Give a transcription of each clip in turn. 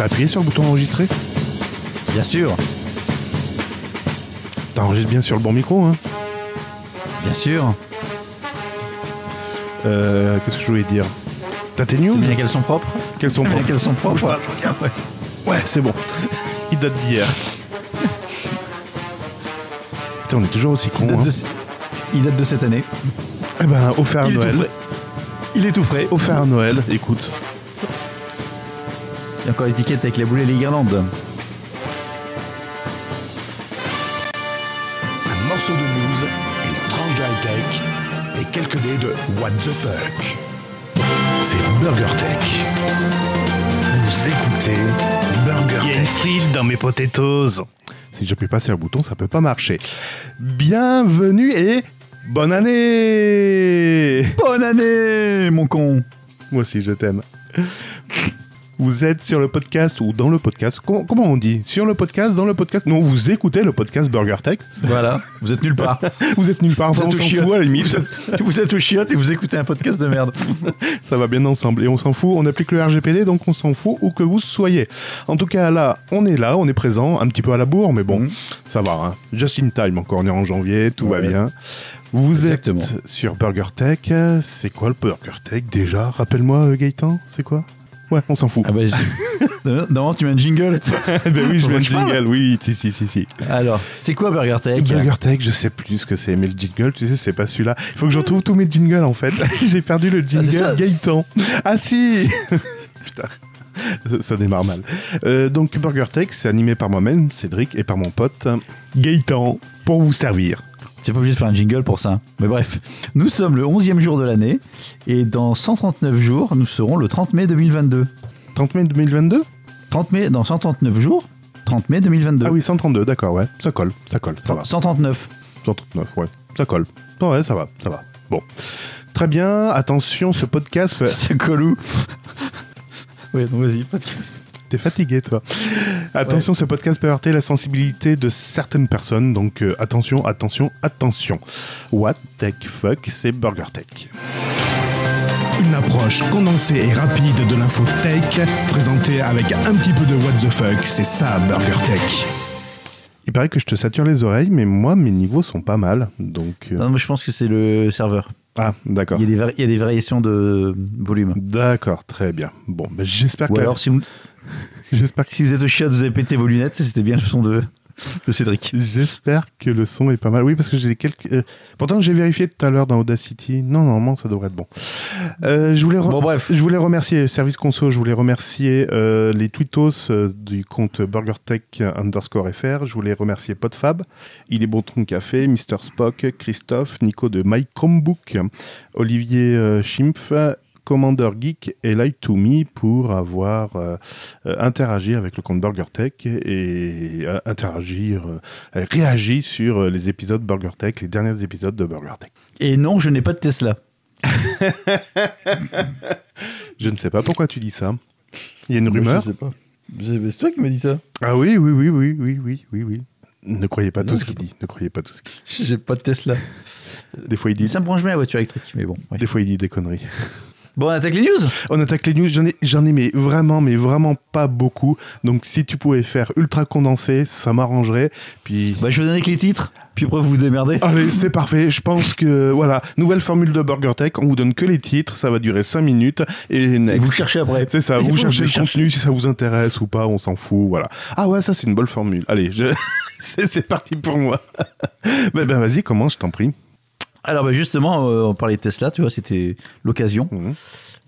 T'as appuyé sur le bouton enregistrer Bien sûr, T'enregistres bien sur le bon micro, hein bien sûr. euh, Qu'est-ce que je voulais dire T'as tes news bien qu'elles sont propres. Quelles sont propres qu'elles sont propres. Bouge pas, je regarde. Ouais, c'est bon. Il date d'hier. Putain, on est toujours aussi Il con. date, Hein. de, ce- il date de cette année. Eh ben, offert à Il est tout Noël. Il est tout frais. Offert à Noël, écoute. Il y a encore l'étiquette avec les boulets et les guirlandes. Un morceau de news, une tranche de high-tech et quelques dés de What the fuck. C'est Burger Tech. Vous écoutez Burger Tech. frite dans mes potatoes. Si j'appuie pas sur le bouton, ça peut pas marcher. Bienvenue et bonne année Bonne année, mon con. Moi aussi, je t'aime. Vous êtes sur le podcast ou dans le podcast. Comment, comment on dit Sur le podcast, dans le podcast Non, vous écoutez le podcast Burger Tech. Voilà, vous êtes nulle part. Vous êtes nulle part. Enfin, on Vous êtes s'en fout à la limite. Vous êtes, vous êtes aux chiottes et vous écoutez un podcast de merde. Ça va bien ensemble. Et on s'en fout. On applique le RGPD, donc on s'en fout où que vous soyez. En tout cas, là, on est là, on est présent. Un petit peu à la bourre, mais bon, Mhm. ça va. Hein. Just in time. Encore on est en janvier, tout va Ouais. bien. Vous Exactement. êtes sur Burger Tech. C'est quoi le Burger Tech déjà? Rappelle-moi, euh, Gaëtan, c'est quoi? Ouais, on s'en fout. Ah bah, Normalement, tu mets un jingle. ben oui, je mets parle. jingle. Oui, si, si, si, si. Alors, c'est quoi Burger Tech Burger Tech, je sais plus ce que c'est, mais le jingle, tu sais, c'est pas celui-là. Il faut que je retrouve tous mes jingles en fait. J'ai perdu le jingle c'est ça. Gaëtan. Ah si Putain. Ça- Ça démarre mal. Euh, donc Burger Tech, c'est animé par moi-même, Cédric, et par mon pote Gaëtan, pour vous servir. C'est pas obligé de faire un jingle pour ça. Mais bref, nous sommes le 11e jour de l'année et dans 139 jours, nous serons le 30 mai 2022. 30 mai 2022 30 mai, dans 139 jours, 30 mai 2022. Ah oui, 132, d'accord, ouais. Ça colle, ça colle, ça va. 139. 139, ouais. Ça colle. Ouais, ça va, ça va. Bon. Très bien, attention, ce podcast. C'est colou. oui, donc vas-y, podcast. T'es fatigué, toi. Attention, ce podcast peut heurter la sensibilité de certaines personnes, donc euh, attention, attention, attention. What Tech Fuck, c'est Burger Tech. Une approche condensée et rapide de l'info tech, présentée avec un petit peu de What the fuck. C'est ça, Burger Tech. Il paraît que je te sature les oreilles, mais moi, mes niveaux sont pas mal, donc... euh, Non, moi je pense que c'est le serveur. Ah, d'accord. Il y, a des vari- il y a des variations de volume. D'accord, très bien. Bon, ben, j'espère que... Ou alors, si vous, J'espère que... si vous êtes au chiotte, vous avez pété vos lunettes, c'était bien le son de, de Cédric. J'espère que le son est pas mal. Oui, parce que j'ai quelques. euh, Pourtant, j'ai vérifié tout à l'heure dans Audacity. Non, normalement, ça devrait être bon. Euh, je voulais. re- Bon, bref. Je voulais remercier Service Conso. Je voulais remercier euh, les tweetos euh, du compte BurgerTech underscore FR. Je voulais remercier Podfab, Il est bon ton café, Mr Spock, Christophe, Nico de My Chromebook, Olivier Schimpf. Commander Geek et Light to Me pour avoir euh, interagi avec le compte BurgerTech et euh, interagir, euh, réagi sur euh, les épisodes BurgerTech, les derniers épisodes de BurgerTech. Et non, je n'ai pas de Tesla. Je ne sais pas pourquoi tu dis ça. Il y a une rumeur. Je sais pas. C'est toi qui m'as dit ça. Ah oui, oui, oui, oui, oui, oui, oui, oui. Ne croyez pas Non, tout ce qu'il dit. Ne croyez pas tout ce qu'il J'ai pas de Tesla. Des fois, il dit, Ça me branche bien la voiture électrique, mais bon. ouais. des fois, il dit des conneries. Bon, on attaque les news? On attaque les news. J'en ai, j'en ai, mais vraiment, mais vraiment pas beaucoup. Donc, si tu pouvais faire ultra condensé, ça m'arrangerait. Puis. Bah, je vais donner que les titres, puis après vous vous démerdez. Allez, c'est parfait. Je pense que voilà, nouvelle formule de Burger Tech. On vous donne que les titres, ça va durer 5 minutes et Et vous cherchez après. C'est ça, Et vous vous cherchez le contenu si ça vous intéresse ou pas, on s'en fout, voilà. Ah ouais, ça c'est une bonne formule. Allez, je... c'est c'est parti pour moi. ben, ben vas-y, commence, je t'en prie. Alors bah, justement, euh, on parlait de Tesla, tu vois, c'était l'occasion Mhm.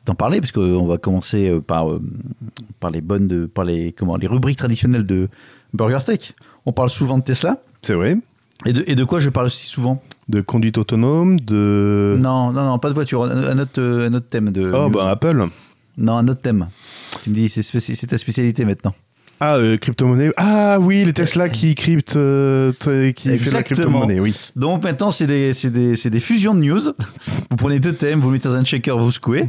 d'en parler, parce qu'on va commencer euh, par, euh, par les bonnes, de, par les, comment, les rubriques traditionnelles de Burger Tech. On parle souvent de Tesla. C'est vrai. Et de, et de quoi je parle aussi souvent? De conduite autonome, de. Non, non, non, pas de voiture, un, autre, un autre thème de. Oh bah Apple. Non, un autre thème. Tu me dis, c'est ta spécialité maintenant. Ah, euh, crypto-monnaie. Ah oui, les Tesla qui cryptent, euh, qui fait la crypto-monnaie, oui. Donc maintenant, c'est des, c'est des, c'est des fusions de news. Vous prenez deux thèmes, vous mettez dans un shaker, vous secouez.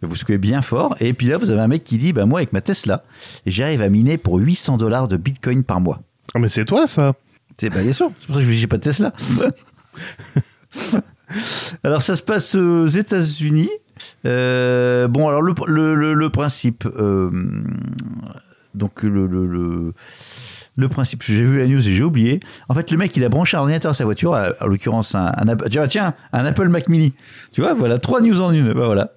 Vous secouez bien fort. Et puis là, vous avez un mec qui dit bah, Moi, avec ma Tesla, j'arrive à miner pour 800 dollars de bitcoin par mois. Ah mais c'est toi ça. C'est bah, bien sûr, c'est pour ça que je dis j'ai pas de Tesla. alors ça se passe aux États-Unis. Euh, bon, alors le, le, le- le principe. euh, donc le, le, le, le principe, j'ai vu la news et j'ai oublié. En fait, le mec, il a branché un ordinateur à sa voiture, à- en l'occurrence un, un App- tiens, tiens, un Apple Mac Mini. Tu vois, voilà, trois news en une. Bah, voilà.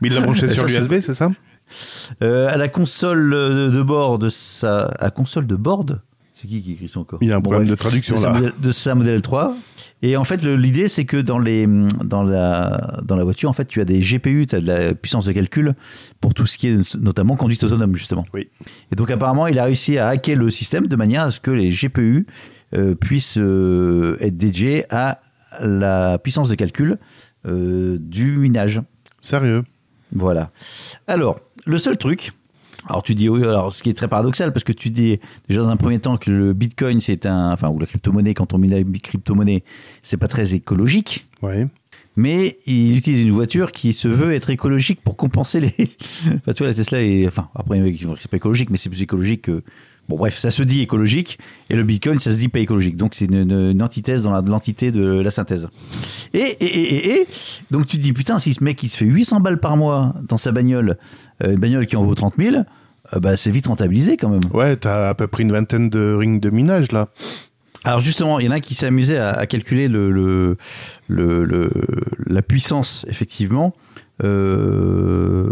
Mais il l'a branché sur l'USB, c'est ça? Euh, à la console de, bord de sa, à console de board. C'est qui qui écrit ça encore Il y a un Bon, problème bref. de traduction de sa là. modèle- de sa modèle 3. Et en fait, l'idée, c'est que dans, les, dans, la, dans la voiture, en fait, tu as des GPU, tu as de la puissance de calcul pour tout ce qui est notamment conduite autonome, justement. Oui. Et donc, apparemment, il a réussi à hacker le système de manière à ce que les GPU euh, puissent euh, être dédiés à la puissance de calcul euh, du minage. Sérieux? Voilà. Alors, le seul truc, alors tu dis, oui, alors ce qui est très paradoxal, parce que tu dis déjà dans un premier temps que le bitcoin, c'est un, enfin, ou la crypto-monnaie, quand on mine la crypto-monnaie, c'est pas très écologique, Oui. mais il utilise une voiture qui se veut être écologique pour compenser les. enfin, tu vois, la Tesla est, enfin, après, c'est pas écologique, mais c'est plus écologique que. Bon, bref, ça se dit écologique, et le bitcoin, ça se dit pas écologique. Donc, c'est une, une- une antithèse dans l'entité de la synthèse. Et, et, et, et, et, donc tu te dis, putain, si ce mec il se fait 800 balles par mois dans sa bagnole, euh, une bagnole qui en vaut 30 000, euh, bah, c'est vite rentabilisé quand même. Ouais, t'as à peu près une vingtaine de rings de minage là. Alors justement, il y en a un qui s'est amusé à, à calculer le, le, le- le- la puissance, effectivement. Euh,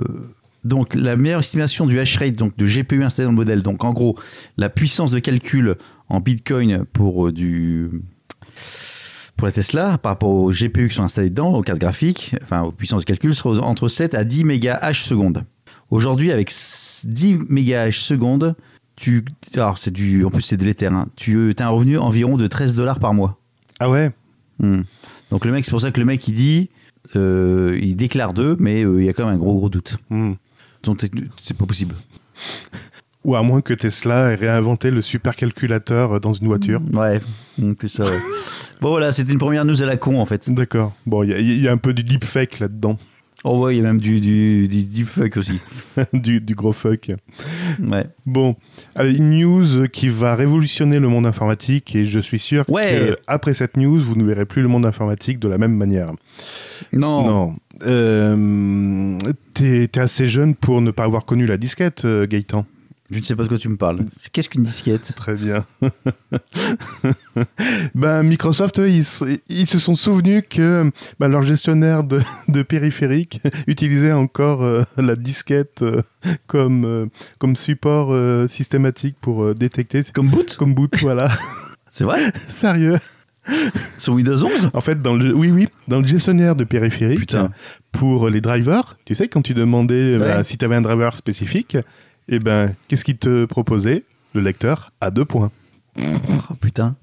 donc la meilleure estimation du hash rate donc de GPU installé dans le modèle. Donc en gros, la puissance de calcul en Bitcoin pour euh, du pour la Tesla par rapport aux GPU qui sont installés dedans, aux cartes graphiques, enfin aux puissances de calcul, sera entre 7 à 10 mégas H seconde. Aujourd'hui, avec s- 10 mégas H seconde, tu, alors c'est du, en plus c'est délétère, hein, tu as un revenu environ de 13 dollars par mois. Ah ouais? Hmm. Donc le mec, c'est pour ça que le mec il dit, euh, il déclare 2, mais euh, il y a quand même un gros gros doute. Hmm. C'est pas possible. Ou à moins que Tesla ait réinventé le supercalculateur dans une voiture. Ouais, c'est ça. ouais. bon voilà, c'était une première news à la con en fait. D'accord. Bon, il y, a- il y a un peu du deepfake là-dedans. Oh ouais, il y a même du, du, du deepfake aussi. du, du gros fuck. Ouais. Bon, allez, une news qui va révolutionner le monde informatique et je suis sûr Ouais. que après cette news, vous ne verrez plus le monde informatique de la même manière. Non. Non. Euh, T'es assez jeune pour ne pas avoir connu la disquette, euh, Gaëtan. Je ne sais pas de quoi tu me parles. Qu'est-ce qu'une disquette? Très bien. ben, Microsoft, eux, ils, se- ils se sont souvenus que ben, leur gestionnaire de, de périphériques utilisait encore euh, la disquette euh, comme, euh, comme support systématique pour détecter. Comme boot? Comme boot, voilà. C'est vrai? Sérieux. Sur Windows 11 En fait, dans le, oui, oui, dans le gestionnaire de périphériques, Putain. pour les drivers, tu sais, quand tu demandais Ouais. si tu avais un driver spécifique, eh ben, qu'est-ce qu'il te proposait? Le lecteur à deux points. Oh putain.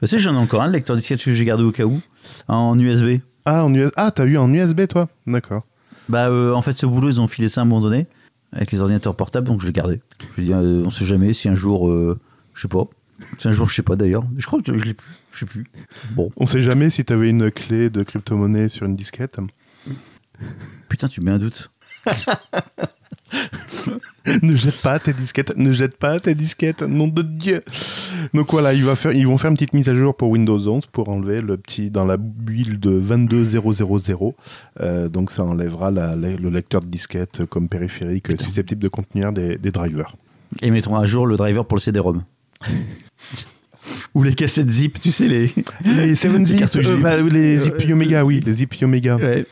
Tu sais, j'en ai encore un, le lecteur disquette que j'ai gardé au cas où, en USB. Ah, en US... ah t'as eu en USB, toi? D'accord. Bah, euh, en fait, ce boulot, ils ont filé ça à un moment donné, avec les ordinateurs portables, donc je l'ai gardé. Je me dis, euh, on sait jamais si un jour, euh, je sais pas. Un jour, je sais pas d'ailleurs. Je crois que je, je l'ai plus. Je sais plus. Bon, On sait jamais si t'avais une clé de crypto-monnaie sur une disquette. putain, tu mets un doute. ne jette pas tes disquettes, ne jette pas tes disquettes, nom de Dieu. Donc voilà, il va faire, ils vont faire une petite mise à jour pour Windows 11 pour enlever le petit dans la build 22000. Euh, donc ça enlèvera la- la- le lecteur de disquette comme périphérique Putain. susceptible de contenir des, des drivers. Et mettront à jour le driver pour le CD-ROM. Ou les cassettes zip, tu sais, les. Les 7 Les zip, cartouches euh, zip. bah, les Euh, zip Omega, oui, les zip Omega. Ouais.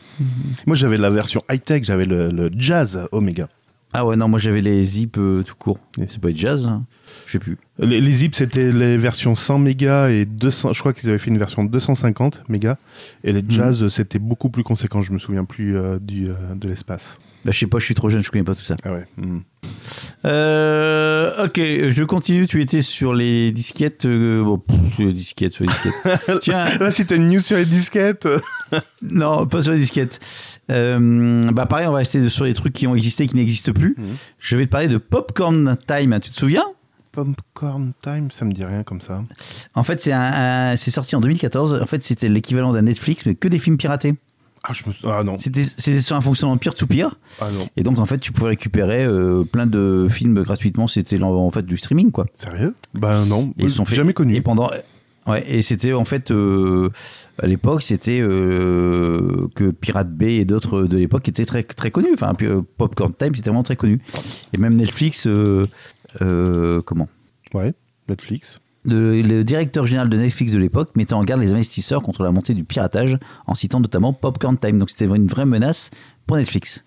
Moi j'avais la version high-tech, j'avais le, le Jazz Omega. Ah ouais, non, moi j'avais les zip euh, tout court. C'est pas du jazz hein Je sais plus. Les, les zips, c'était les versions 100 mégas et 200. Je crois qu'ils avaient fait une version 250 mégas. Et les jazz, c'était beaucoup plus conséquent. Je me souviens plus euh, du, euh, de l'espace. Bah, je sais pas, je suis trop jeune, je connais pas tout ça. Ah ouais. hmm. Euh, ok, je continue. Tu étais sur les disquettes. bon, pff, sur les disquettes, sur les disquettes. Tiens, Là, c'était une news sur les disquettes. non, pas sur les disquettes. Bah, pareil, on va rester sur les trucs qui ont existé et qui n'existent plus. Mhm. Je vais te parler de Popcorn Time. Tu te souviens? Popcorn Time, ça me dit rien comme ça. En fait, c'est un, un- c'est sorti en 2014. En fait, c'était l'équivalent d'un Netflix, mais que des films piratés. Ah, je me... ah non. C'était c'était sur un fonctionnement peer-to-peer. Ah non. Et donc, en fait, tu pouvais récupérer euh, plein de films gratuitement. C'était en fait du streaming, quoi. Sérieux? Bah non. Et ils sont fait Jamais connu. Et pendant Ouais, et c'était en fait euh, à l'époque, c'était euh, que Pirate Bay et d'autres de l'époque étaient très très connus. Enfin, Popcorn Time, c'était vraiment très connu. Et même Netflix, euh, comment Ouais, Netflix. le, le directeur général de Netflix de l'époque mettait en garde les investisseurs contre la montée du piratage en citant notamment Popcorn Time. Donc c'était une vraie menace pour Netflix.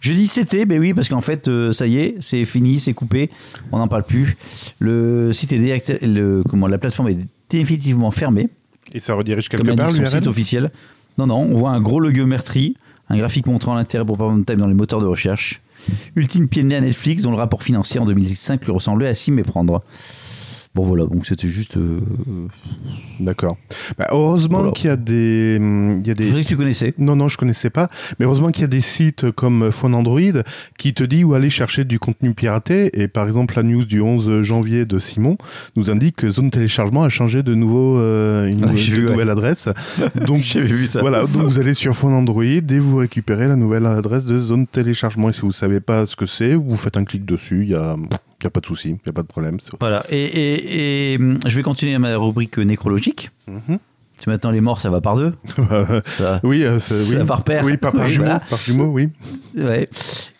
Je dis c'était, ben oui, parce qu'en fait, euh, ça y est, c'est fini, c'est coupé, on n'en parle plus. Le site est direct- le, comment, la plateforme est définitivement fermée, Et ça redirige comme quelque part, indique son site officiel. Non, non, on voit un gros logo meurtri, un graphique montrant l'intérêt pour Popcorn Time dans les moteurs de recherche. Ultime nez à Netflix, dont le rapport financier en 2005 lui ressemblait à s'y méprendre. Bon voilà, donc c'était juste. euh, D'accord. Bah, heureusement Voilà. qu'il y a des... hum, Il y a Je des... savais que tu connaissais. Non, non, je connaissais pas. Mais heureusement qu'il y a des sites comme Phone Android qui te dit où aller chercher du contenu piraté. Et par exemple, la news du 11 janvier de Simon nous indique que Zone Téléchargement a changé de nouveau euh, une, Ouais, nouvelle- ouais. adresse. Donc vu ça. voilà, donc vous allez sur Phone Android et vous récupérez la nouvelle adresse de Zone Téléchargement. Et si vous savez pas ce que c'est, vous faites un clic dessus. Il y a, il y a pas de souci, il y a pas de problème. Voilà, et, et- et, hum, je vais continuer ma rubrique nécrologique. Mhm. Tu maintenant les morts, ça va par deux? Ça- oui, euh, Ça oui. par paire. Oui, par, par Oui, jumeau, voilà. par jumeau, oui. Ouais.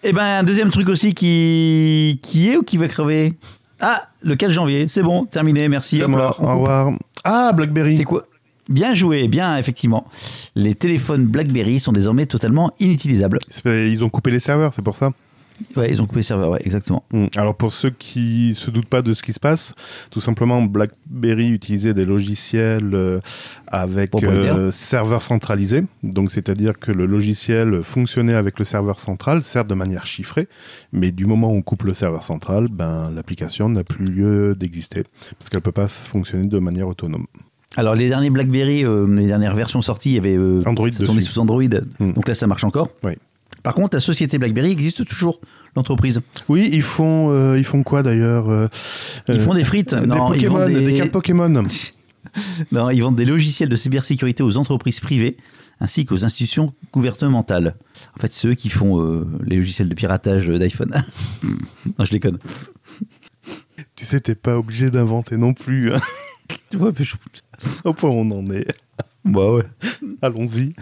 Et ben un deuxième truc aussi qui qui est ou qui va crever? Ah, le 4 janvier, c'est bon, terminé, merci. Hop là, Au revoir. Ah, BlackBerry. C'est quoi? Bien joué, bien effectivement. Les téléphones BlackBerry sont désormais totalement inutilisables. Ils ont coupé les serveurs, c'est pour ça. Ouais, ils ont coupé le serveur, ouais, exactement. Mm. Alors pour ceux qui se doutent pas de ce qui se passe, tout simplement BlackBerry utilisait des logiciels euh, avec euh, serveur centralisé. Donc c'est-à-dire que le logiciel fonctionnait avec le serveur central, certes de manière chiffrée, mais du moment où on coupe le serveur central, ben l'application n'a plus lieu d'exister parce qu'elle peut pas fonctionner de manière autonome. Alors les derniers BlackBerry, euh, les dernières versions sorties, il y avait euh, Android ça sous Android, Mm. donc là ça marche encore. Oui. Par contre, la société BlackBerry existe toujours, l'entreprise. Oui, ils font euh, ils font quoi d'ailleurs euh, Ils euh, font des frites. des non, ils Pokémon, vendent des... des... cartes Pokémon. non, ils vendent des logiciels de cybersécurité aux entreprises privées ainsi qu'aux institutions gouvernementales. En fait, c'est eux qui font euh, les logiciels de piratage d'iPhone. non, je déconne. Tu sais, t'es pas obligé d'inventer non plus. hein. Ouais, mais je- Au point où on en est. Bah ouais. Allons-y.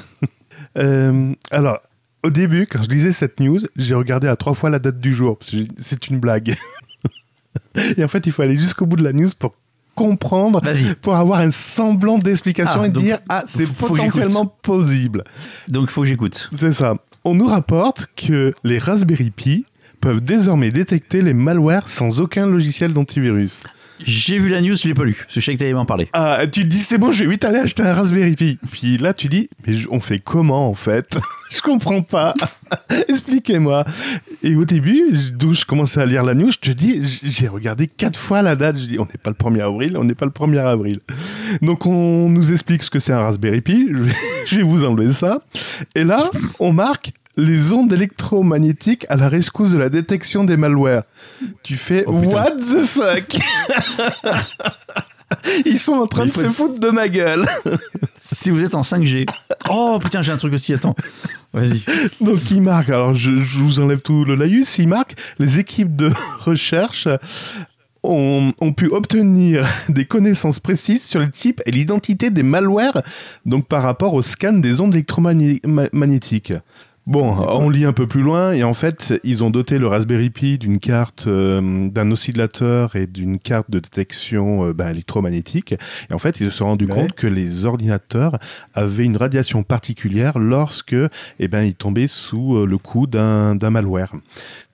Euh, alors, au début, quand je lisais cette news, j'ai regardé à trois fois la date du jour. parce que j'ai- C'est une blague. Et en fait, il faut aller jusqu'au bout de la news pour comprendre, Vas-y. pour avoir un semblant d'explication Ah, et donc- dire Ah, c'est potentiellement possible. Donc, il faut que j'écoute. C'est ça. On nous rapporte que les Raspberry Pi peuvent désormais détecter les malwares sans aucun logiciel d'antivirus. J'ai vu la news, je l'ai pas lu. Je sais que t'allais m'en parler. Ah, tu te dis, c'est bon, je vais vite aller acheter un Raspberry Pi. Puis là, tu dis, mais on fait comment en fait? Je comprends pas. Expliquez-moi. Et au début, d'où je commençais à lire la news, je te dis, j'ai regardé quatre fois la date. Je dis, on n'est pas le 1er avril, on n'est pas le 1er avril. Donc on nous explique ce que c'est un Raspberry Pi. Je vais vous enlever ça. Et là, on marque les ondes électromagnétiques à la rescousse de la détection des malwares. Tu fais, Oh, what the fuck? Ils sont en train de se foutre de ma gueule. Si vous êtes en 5G. Oh putain, j'ai un truc aussi, attends. Vas-y. Donc il marque, alors je, je vous enlève tout le laïus, il marque, les équipes de recherche ont, ont pu obtenir des connaissances précises sur le type et l'identité des malwares, donc par rapport au scan des ondes électromagnétiques. Bon, on lit un peu plus loin et en fait, ils ont doté le Raspberry Pi d'une carte, euh, d'un oscillateur et d'une carte de détection euh, ben, électromagnétique. Et en fait, ils se sont rendus Ouais. compte que les ordinateurs avaient une radiation particulière lorsque, eh ben, ils tombaient sous euh, le coup d'un malware.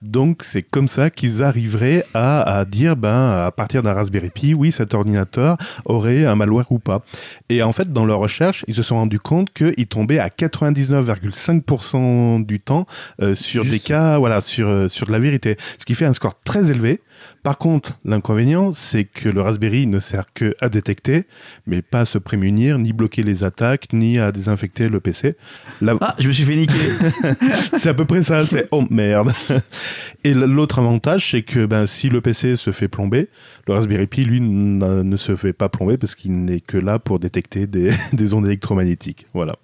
Donc, c'est comme ça qu'ils arriveraient à, à dire, ben, à partir d'un Raspberry Pi, oui, cet ordinateur aurait un malware ou pas. Et en fait, dans leur recherche, ils se sont rendus compte qu'ils tombaient à 99,5% du temps euh, sur Juste. des cas, voilà, sur, euh, sur de la vérité. Ce qui fait un score très élevé. Par contre, l'inconvénient, c'est que le Raspberry ne sert que à détecter, mais pas à se prémunir, ni bloquer les attaques, ni à désinfecter le PC. La- Ah, je me suis fait niquer. c'est à peu près ça, c'est oh merde. Et l'autre avantage, c'est que ben, si le PC se fait plomber, le Raspberry Pi, lui, ne se fait pas plomber parce qu'il n'est que là pour détecter des, des ondes électromagnétiques. Voilà.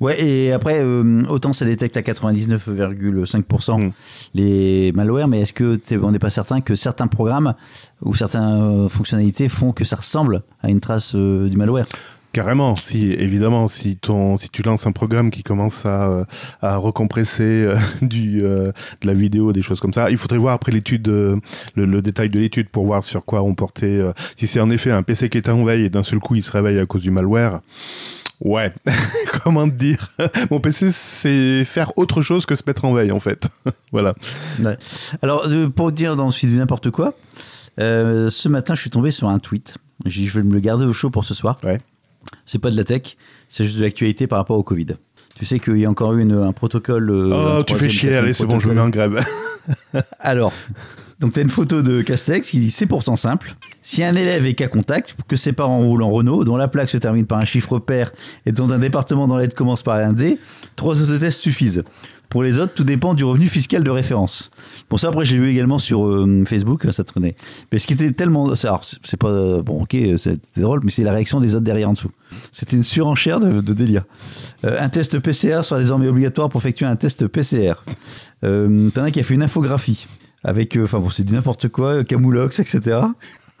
Ouais, et après, euh, autant ça détecte à 99,5% Mm. les malwares, mais est-ce que on n'est pas certain que certains programmes ou certaines euh, fonctionnalités font que ça ressemble à une trace euh, du malware? Carrément, si évidemment, si ton, si tu lances un programme qui commence à, à recompresser euh, du, euh, de la vidéo, des choses comme ça, il faudrait voir après l'étude, euh, le, le détail de l'étude pour voir sur quoi on portait. si c'est en effet un PC qui est en veille et d'un seul coup il se réveille à cause du malware. Ouais, comment te dire? Mon PC, c'est faire autre chose que se mettre en veille, en fait. voilà. Ouais. Alors, euh, pour dire dans le suite du n'importe quoi, euh, ce matin, je suis tombé sur un tweet. J'ai dit, je vais me le garder au chaud pour ce soir. Ouais. C'est pas de la tech, c'est juste de l'actualité par rapport au Covid. Tu sais qu'il y a encore eu une- un protocole. euh, oh, tu fais chier, allez, c'est bon, je me mets en grève. Alors, donc tu as une photo de Castex qui dit c'est pourtant simple. Si un élève est cas contact, que ses parents roulent en Renault, dont la plaque se termine par un chiffre pair et dont un département dans l'aide commence par un D, trois autotests suffisent. Pour les autres, tout dépend du revenu fiscal de référence. Bon, ça, après, j'ai vu également sur euh, Facebook, ça traînait. Mais ce qui était tellement. Alors, c'est pas. euh, Bon, ok, c'était drôle, mais c'est la réaction des autres derrière en dessous. C'était une surenchère de, délire. Euh, un test PCR sera désormais obligatoire pour effectuer un test PCR. Euh, T'en as qui a fait une infographie avec, euh, enfin bon, c'est du n'importe quoi, euh, Camoulox, etc.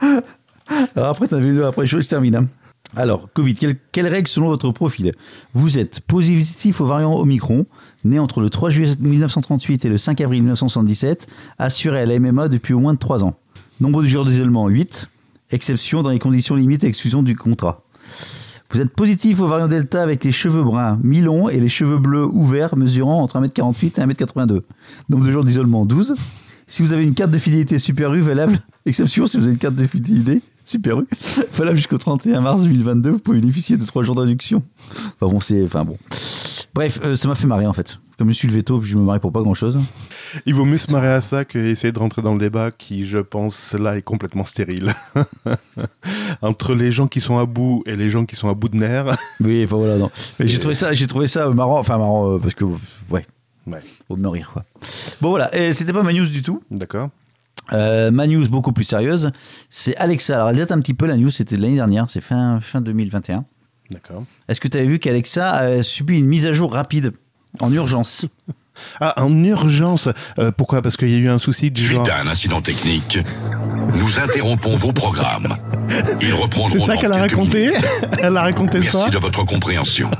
Alors après, t'as vu, après, je, je termine. hein. Alors, Covid, quelle, quelle règle selon votre profil? Vous êtes positif au variant Omicron, né entre le 3 juillet 1938 et le 5 avril 1977, assuré à la MMA depuis au moins de 3 ans. Nombre de jours d'isolement 8, exception dans les conditions limites et exclusion du contrat. Vous êtes positif au variant Delta avec les cheveux bruns mi-longs et les cheveux bleus ouverts mesurant entre 1m48 et 1m82. Nombre de jours d'isolement 12. Si vous avez une carte de fidélité Super U valable, exception si vous avez une carte de fidélité Super U, valable jusqu'au 31 mars 2022, vous pouvez bénéficier de 3 jours d'induction. Enfin bon, c'est. Enfin bon. Bref, euh, ça m'a fait marrer en fait. Comme je suis le veto, puis je me marie pour pas grand chose. Il vaut mieux se marrer à ça qu'essayer de rentrer dans le débat qui, je pense, là, est complètement stérile. Entre les gens qui sont à bout et les gens qui sont à bout de nerfs. Oui, enfin voilà, non. Mais j'ai trouvé ça, j'ai trouvé ça marrant, enfin marrant, euh, parce que, ouais, Ouais. faut me rire quoi. Bon voilà, et c'était pas ma news du tout. D'accord. Euh, ma news beaucoup plus sérieuse, c'est Alexa. Alors elle date un petit peu, la news c'était de l'année dernière, c'est fin, fin 2021. D'accord. Est-ce que tu avais vu qu'Alexa a subi une mise à jour rapide, en urgence? Ah, en urgence. Euh, pourquoi? Parce qu'il y a eu un souci du genre. Suite à un incident technique, nous interrompons vos programmes. Ils reprendront C'est ça qu'elle a raconté minutes. Elle a raconté Merci ça de votre compréhension.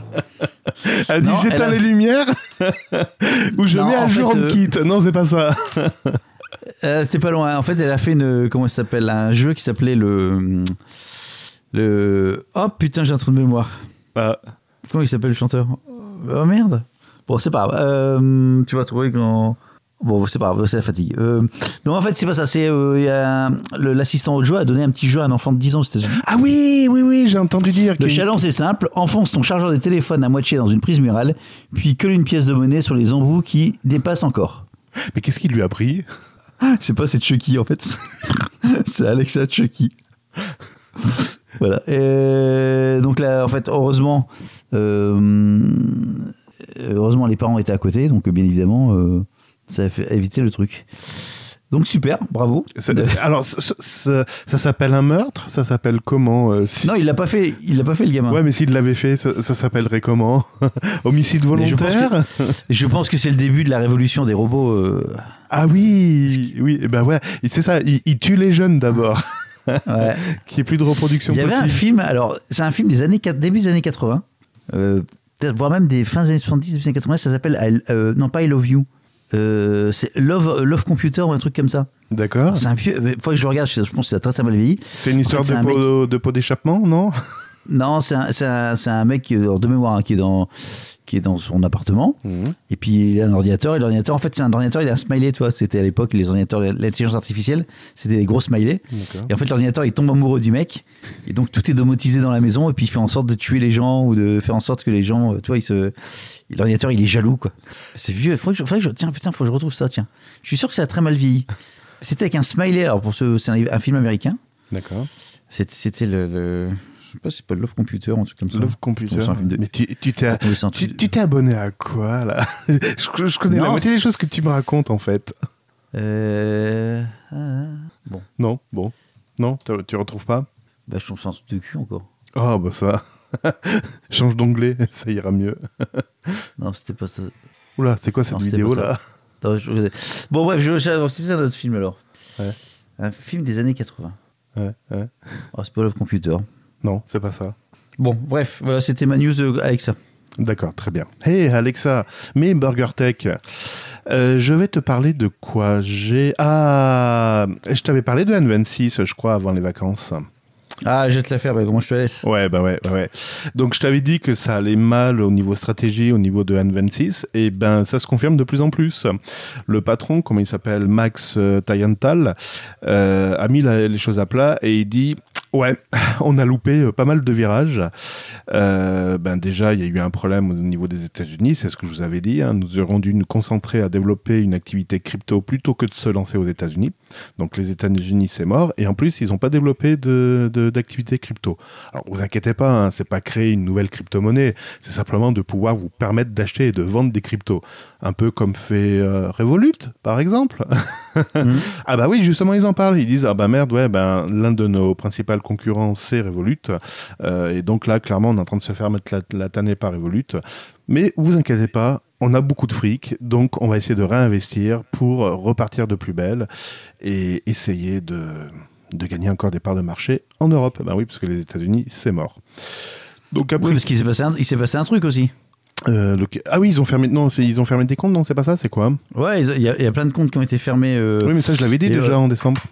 Elle a dit j'éteins a- les lumières ou je Non, mets à en jour, me euh, quitte. Non, c'est pas ça. euh, C'était pas loin. En fait, elle a fait une, comment ça s'appelle, un jeu qui s'appelait le, le. Oh putain, j'ai un trou de mémoire. Ah, Comment il s'appelle le chanteur? Oh merde Bon, c'est pas grave. Euh, tu vas trouver quand. Bon, c'est pas grave, c'est la fatigue. Euh, donc en fait, c'est pas ça. C'est euh, l'assistant au jeu a donné un petit jeu à un enfant de 10 ans aux États-Unis. Ah oui, oui, oui, j'ai entendu dire Le challenge est simple enfonce ton chargeur de téléphone à moitié dans une prise murale, puis colle une pièce de monnaie sur les embouts qui dépassent encore. Mais qu'est-ce qui lui a pris? C'est pas c'est Chucky en fait. c'est Alexa Chucky. voilà. Et donc là, en fait, heureusement, euh, heureusement les parents étaient à côté, donc bien évidemment, euh, ça a fait éviter le truc. Donc super, bravo. Alors, ça, ça- ça s'appelle un meurtre? Ça s'appelle comment euh, si- Non, il l'a pas fait. Il l'a pas fait le gamin. Ouais, mais s'il l'avait fait, ça, ça s'appellerait comment? Homicide volontaire? Je pense que c'est le début de la révolution des robots. euh, Ah oui, oui, et ben ouais, c'est ça, il, il tue les jeunes d'abord, ouais. n'y ait plus de reproduction Il y avait un film, alors c'est un film des années début des années 80, euh, voire même des fins des années 70, début des années 80, ça s'appelle euh, non pas I Love You, euh, c'est Love Love Computer ou un truc comme ça. D'accord. C'est un vieux, faut que je le regarde, je pense que ça a très très mal vieilli. C'est une histoire En fait, de, un pot, de pot d'échappement, non? Non, c'est un, mec qui, de mémoire hein, qui est dans qui est dans son appartement. Et puis il a un ordinateur et l'ordinateur en fait c'est un ordinateur il a un smiley tu vois. C'était à l'époque les ordinateurs l'intelligence artificielle c'était des gros smileys. Et en fait l'ordinateur il tombe amoureux du mec. Et donc tout est domotisé dans la maison et puis il fait en sorte de tuer les gens ou de faire en sorte que les gens euh, tu vois il se l'ordinateur il est jaloux quoi. C'est vieux faut que je, faudrait que je tiens putain faut que je retrouve ça tiens. Je suis sûr que ça a très mal vieilli. C'était avec un smiley alors pour ce c'est un, un film américain. D'accord. c'était le, sais pas si c'est pas Love Computer un truc comme ça Love Computer. De- Mais tu tu t'es tu tu abonné à quoi là? Je, je connais la Non, moitié des choses que tu me racontes en fait. Euh... ah, Bon, Non, bon. Non, tu, tu retrouves pas? Bah, je tombe sur un truc de cul encore. Oh bah ça. Change d'onglet, ça ira mieux. Non, c'était pas ça. Oula, c'est quoi cette Non, vidéo là? Attends, je- Bon, bref, je, je- c'est un autre film alors. Ouais. Un film des années 80. ouais, ouais. Oh, c'est pas Love Computer. Non, c'est pas ça. Bon, bref, voilà, c'était ma news euh, avec ça. D'accord, très bien. Hey Alexa, mais Burger Tech, euh, je vais te parler de quoi? J'ai ah, je t'avais parlé de N26, je crois, avant les vacances. Ah, je vais te la faire, bah, comment je te la laisse? Ouais, bah ouais, ouais, ouais. Donc je t'avais dit que ça allait mal au niveau stratégie, au niveau de N26, et ben ça se confirme de plus en plus. Le patron, comment il s'appelle, Max euh, Tayental, euh, a mis la- les choses à plat et il dit. Ouais, on a loupé euh, pas mal de virages. Euh, ben déjà, il y a eu un problème au niveau des États-Unis, c'est ce que je vous avais dit. hein. Nous aurons dû nous concentrer à développer une activité crypto plutôt que de se lancer aux États-Unis. Donc les États-Unis, c'est mort. Et en plus, ils n'ont pas développé de- de- d'activité crypto. Alors, vous inquiétez pas, hein, c'est pas créer une nouvelle crypto-monnaie, c'est simplement de pouvoir vous permettre d'acheter et de vendre des cryptos. Un peu comme fait euh, Revolut, par exemple. Mhm. Ah bah oui, justement, ils en parlent. Ils disent, ah bah merde, ouais, ben, l'un de nos principaux concurrents, c'est Revolut. Euh, et donc là, clairement, on est en train de se faire mettre la, la tannée par Revolut. Mais vous inquiétez pas, on a beaucoup de fric, donc on va essayer de réinvestir pour repartir de plus belle et essayer de, de gagner encore des parts de marché en Europe. Ben oui, parce que les États-Unis, c'est mort. Donc après, Oui, parce qu'il s'est passé, un- il s'est passé un truc aussi. euh, le- ah oui, ils ont fermé, non, c'est- ils ont fermé des comptes, non, c'est pas ça, c'est quoi? Ouais, il y, a- il y a plein de comptes qui ont été fermés. euh, Oui, mais ça, je l'avais dit et, déjà euh, en décembre.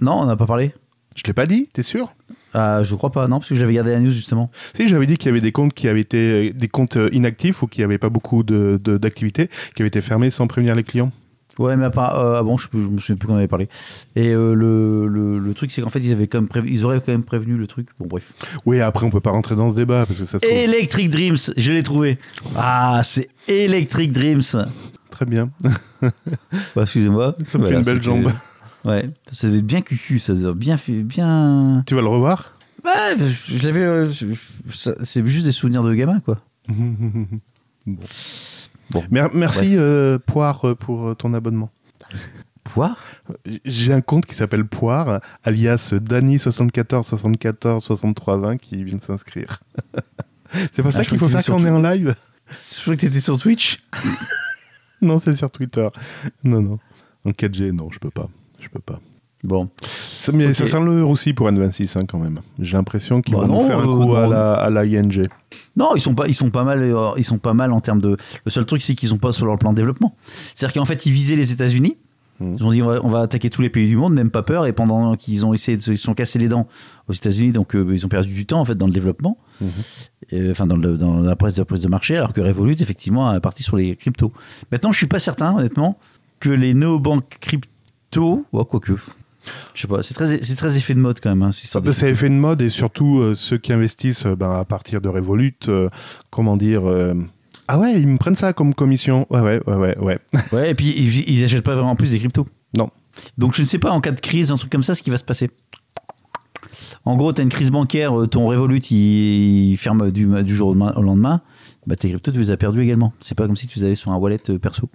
Non, on n'a pas parlé. Je l'ai pas dit, t'es sûr? Ah, je crois pas, non, parce que j'avais gardé la news justement. Si, j'avais dit qu'il y avait des comptes qui avaient été euh, des comptes euh, inactifs ou qui n'avaient pas beaucoup de- de- d'activité, qui avaient été fermés sans prévenir les clients. Ouais, mais à part, euh, ah bon, je, sais plus- qu'on avait parlé. Et euh, le, le, le truc, c'est qu'en fait, ils avaient quand même ils auraient quand même prévenu le truc. Bon, bref. Oui, après on peut pas rentrer dans ce débat parce que ça trouve Electric Dreams, je l'ai trouvé. Ah, c'est Electric Dreams. très bien. Bah, excusez-moi. Ça me fait une belle jambe. Ouais, ça devait être bien cucu, ça devait être bien bien. Tu vas le revoir? Ouais, je, je l'avais. euh, je- je- ça- c'est juste des souvenirs de gamin, quoi. Mer- Merci euh, Poire euh, pour euh, ton abonnement. Poire? J'ai un compte qui s'appelle Poire, alias Dany 74 74 63 20 qui vient de s'inscrire. c'est pas Ah, ça je qu'il faut faire que c'est quand on est en live Je crois que t'étais sur Twitch. Non, c'est sur Twitter. Non, non. En 4G, non, je peux pas. Je peux pas. Bon. Ça- mais Ok. ça sent le aussi pour N26 hein, quand même. J'ai l'impression qu'ils Bah vont non, nous faire un euh, coup à la, à la ING. Non, ils sont pas, ils sont pas mal, euh, ils sont pas mal en termes de. Le seul truc, c'est qu'ils sont pas sur leur plan de développement. C'est-à-dire qu'en fait, ils visaient les États-Unis. Mhm. Ils ont dit on va, on va attaquer tous les pays du monde, même pas peur. Et pendant qu'ils ont essayé, de, ils sont cassés les dents aux États-Unis, donc euh, ils ont perdu du temps en fait dans le développement. Et, enfin dans, le- dans la prise de prise de marché, alors que Revolut effectivement est parti sur les cryptos. Maintenant, je suis pas certain, honnêtement, que les néobanques crypto, ouais, quoique. Je sais pas, c'est très, c'est très effet de mode quand même. Hein, de Bah, C'est effet de mode et surtout euh, ceux qui investissent euh, ben, à partir de Revolut, euh, comment dire Ah ouais, ils me prennent ça comme commission. Ouais, ouais, ouais, ouais. ouais. Ouais, et puis ils, ils achètent pas vraiment plus des cryptos. Non. Donc je ne sais pas en cas de crise, un truc comme ça, ce qui va se passer. En gros, tu as une crise bancaire, ton Revolut il, il ferme du, du jour au lendemain, bah tes cryptos tu les as perdus également. C'est pas comme si tu les avais sur un wallet euh, perso.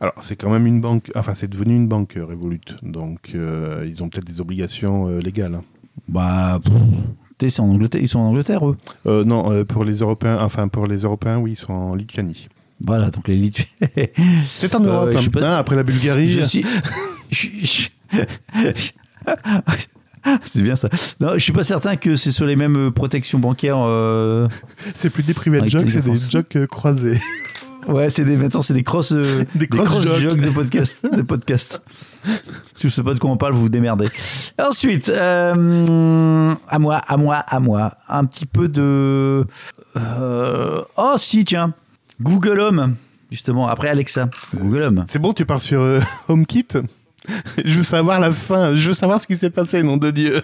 Alors, c'est quand même une banque, enfin, c'est devenu une banque euh, Revolut. Donc, euh, ils ont peut-être des obligations euh, légales. Bah, pff, en Angleterre, ils sont en Angleterre eux. Euh, non, pour les Européens, enfin, pour les Européens, oui, ils sont en Lituanie. Voilà, donc les Lituaniens. C'est en Europe, hein. pas- Hein, après la Bulgarie. Je suis. je- C'est bien ça. Non, je suis pas certain que c'est sur les mêmes euh, protections bancaires. euh, C'est plus des private jokes, c'est des jokes euh, croisés. Ouais, c'est des maintenant c'est des cross euh, Des cross jokes. jokes de podcast, de podcast. si vous savez pas de quoi on parle, vous vous démerdez. Ensuite, euh, à moi, à moi, à moi, un petit peu de oh si tiens, Google Home justement après Alexa, Google Home. C'est bon, tu pars sur HomeKit? Je veux savoir la fin, je veux savoir ce qui s'est passé, nom de Dieu.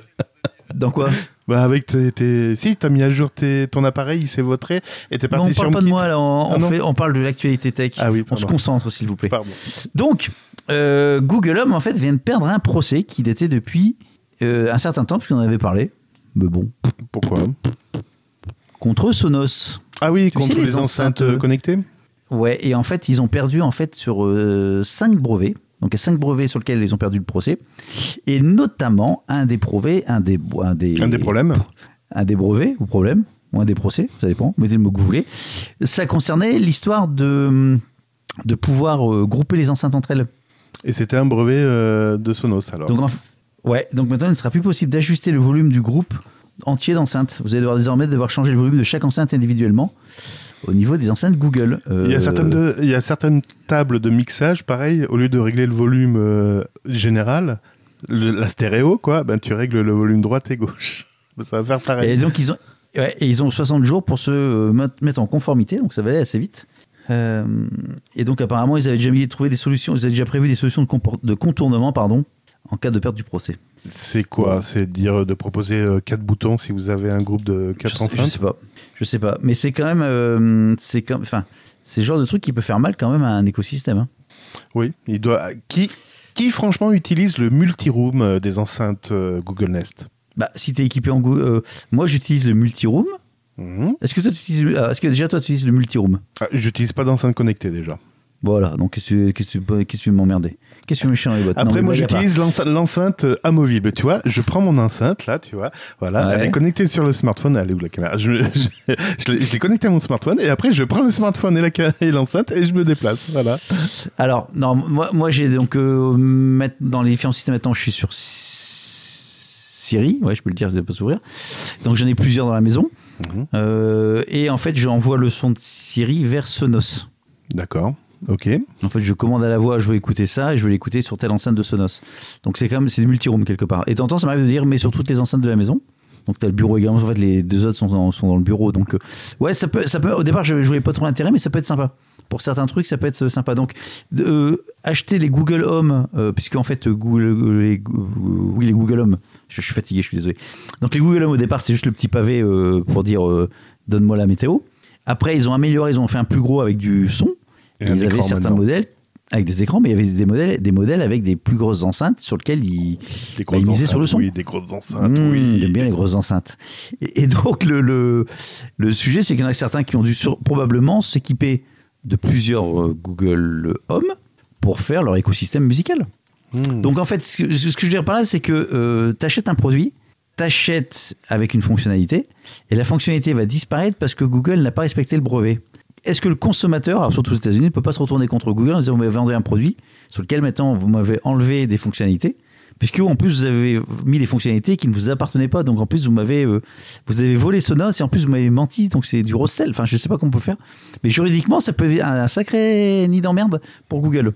Dans quoi Bah avec tes, tes- si t'as mis à jour tes- ton appareil, il s'est votré et t'es parti on sur parle pas de moi là, on, Ah on fait, on parle de l'actualité tech. Ah oui, on se concentre s'il vous plaît. Pardon. Donc, euh, Google Home, en fait, vient de perdre un procès qui datait depuis euh, un certain temps, puisqu'on en avait parlé. Mais bon, Pourquoi contre Sonos. Ah oui, Tu contre sais, les, les enceintes enceintes, euh, connectées Ouais, et en fait, ils ont perdu en fait sur 5 brevets. Donc, il y a 5 brevets sur lesquels ils ont perdu le procès. Et notamment, un des brevets, un des, un des, Un des problèmes un des brevets, ou problème, ou un des procès, ça dépend, mettez le mot que vous voulez. Ça concernait l'histoire de, de pouvoir euh, grouper les enceintes entre elles. Et c'était un brevet euh, de Sonos alors. Donc, ouais, donc maintenant, il ne sera plus possible d'ajuster le volume du groupe entier d'enceintes. Vous allez devoir désormais devoir changer le volume de chaque enceinte individuellement au niveau des enceintes Google. Il y, a Euh, certaines de- il y a certaines tables de mixage, pareil, au lieu de régler le volume euh, général, le- la stéréo, quoi, ben, tu règles le volume droite et gauche. Ça va faire pareil. Et donc, ils ont, ouais, et ils ont 60 jours pour se euh, met- mettre en conformité, donc ça va aller assez vite. Euh, et donc, apparemment, ils avaient déjà mis, trouvé des solutions, ils avaient déjà prévu des solutions de, de contournement pardon, en cas de perte du procès. C'est quoi? C'est dire de proposer quatre boutons si vous avez un groupe de quatre sais, je enceintes? sais pas. Je sais pas. Mais c'est quand même. euh, c'est enfin, c'est le genre de truc qui peut faire mal quand même à un écosystème. hein. Oui. Il doit... qui, qui, franchement, utilise le multiroom euh, des enceintes euh, Google Nest? Bah, si tu es équipé en Go- euh, moi, j'utilise le multiroom. Mhm. Est-ce que toi, tu utilises. ah, Est-ce que déjà, toi, tu utilises le multiroom? Ah, J'utilise pas d'enceinte connectée déjà. Voilà. Donc, qu'est-ce que tu- tu qu'est-ce que tu me chiant les bottes Après, Non, moi, j'utilise l'enceinte- l'enceinte euh, amovible. Tu vois, je prends mon enceinte, là, tu vois. Voilà, Ouais. elle est connectée sur le smartphone. Elle est où la caméra? Je, je, je l'ai- je l'ai connectée à mon smartphone et après, je prends le smartphone et ca- et l'enceinte et je me déplace. Voilà. Alors, non, moi, moi j'ai donc. euh, dans les différents systèmes maintenant, je suis sur Siri. Ouais, je peux le dire, vous n'allez pas s'ouvrir. Donc, j'en ai plusieurs dans la maison. Mhm. Euh, et en fait, j'envoie le son de Siri vers Sonos. D'accord. Ok. En fait, je commande à la voix, je veux écouter ça, et je veux l'écouter sur telle enceinte de Sonos. Donc c'est quand même, c'est du multiroom quelque part. Et temps, ça m'arrive de dire, mais sur toutes les enceintes de la maison. Donc t'as le bureau également. En fait, les deux autres sont dans, sont dans le bureau. Donc euh, ouais, ça peut, ça peut. Au départ, je, je voyais pas trop l'intérêt, mais ça peut être sympa. Pour certains trucs, ça peut être sympa. Donc euh, acheter les Google Home, euh, puisque en fait Google, les, oui les Google Home. Je, suis fatigué, je suis désolé. Donc les Google Home au départ, c'est juste le petit pavé euh, pour dire euh, donne-moi la météo. Après, ils ont amélioré, ils ont fait un plus gros avec du son. Et ils avaient certains maintenant. modèles avec des écrans, mais il y avait des modèles, des modèles avec des plus grosses enceintes sur lesquelles ils, bah, ils misaient sur le son. Oui, des grosses enceintes. Mmh, oui. J'aime bien les grosses enceintes. Et, et donc, le, le, le sujet, c'est qu'il y en a certains qui ont dû sur- probablement s'équiper de plusieurs euh, Google Home pour faire leur écosystème musical. Mmh. Donc, en fait, ce que, ce que je veux dire par là, c'est que tu achètes un produit, t'achètes avec une fonctionnalité, et la fonctionnalité va disparaître parce que Google n'a pas respecté le brevet. Est-ce que le consommateur, alors surtout aux États-Unis, ne peut pas se retourner contre Google en disant vous m'avez vendu un produit sur lequel maintenant vous m'avez enlevé des fonctionnalités puisque en plus vous avez mis des fonctionnalités qui ne vous appartenaient pas, donc en plus vous m'avez euh, vous avez volé Sonos et en plus vous m'avez menti, donc c'est du recel. Enfin, je sais pas comment on peut faire, mais juridiquement ça peut être un sacré nid d'emmerde pour Google.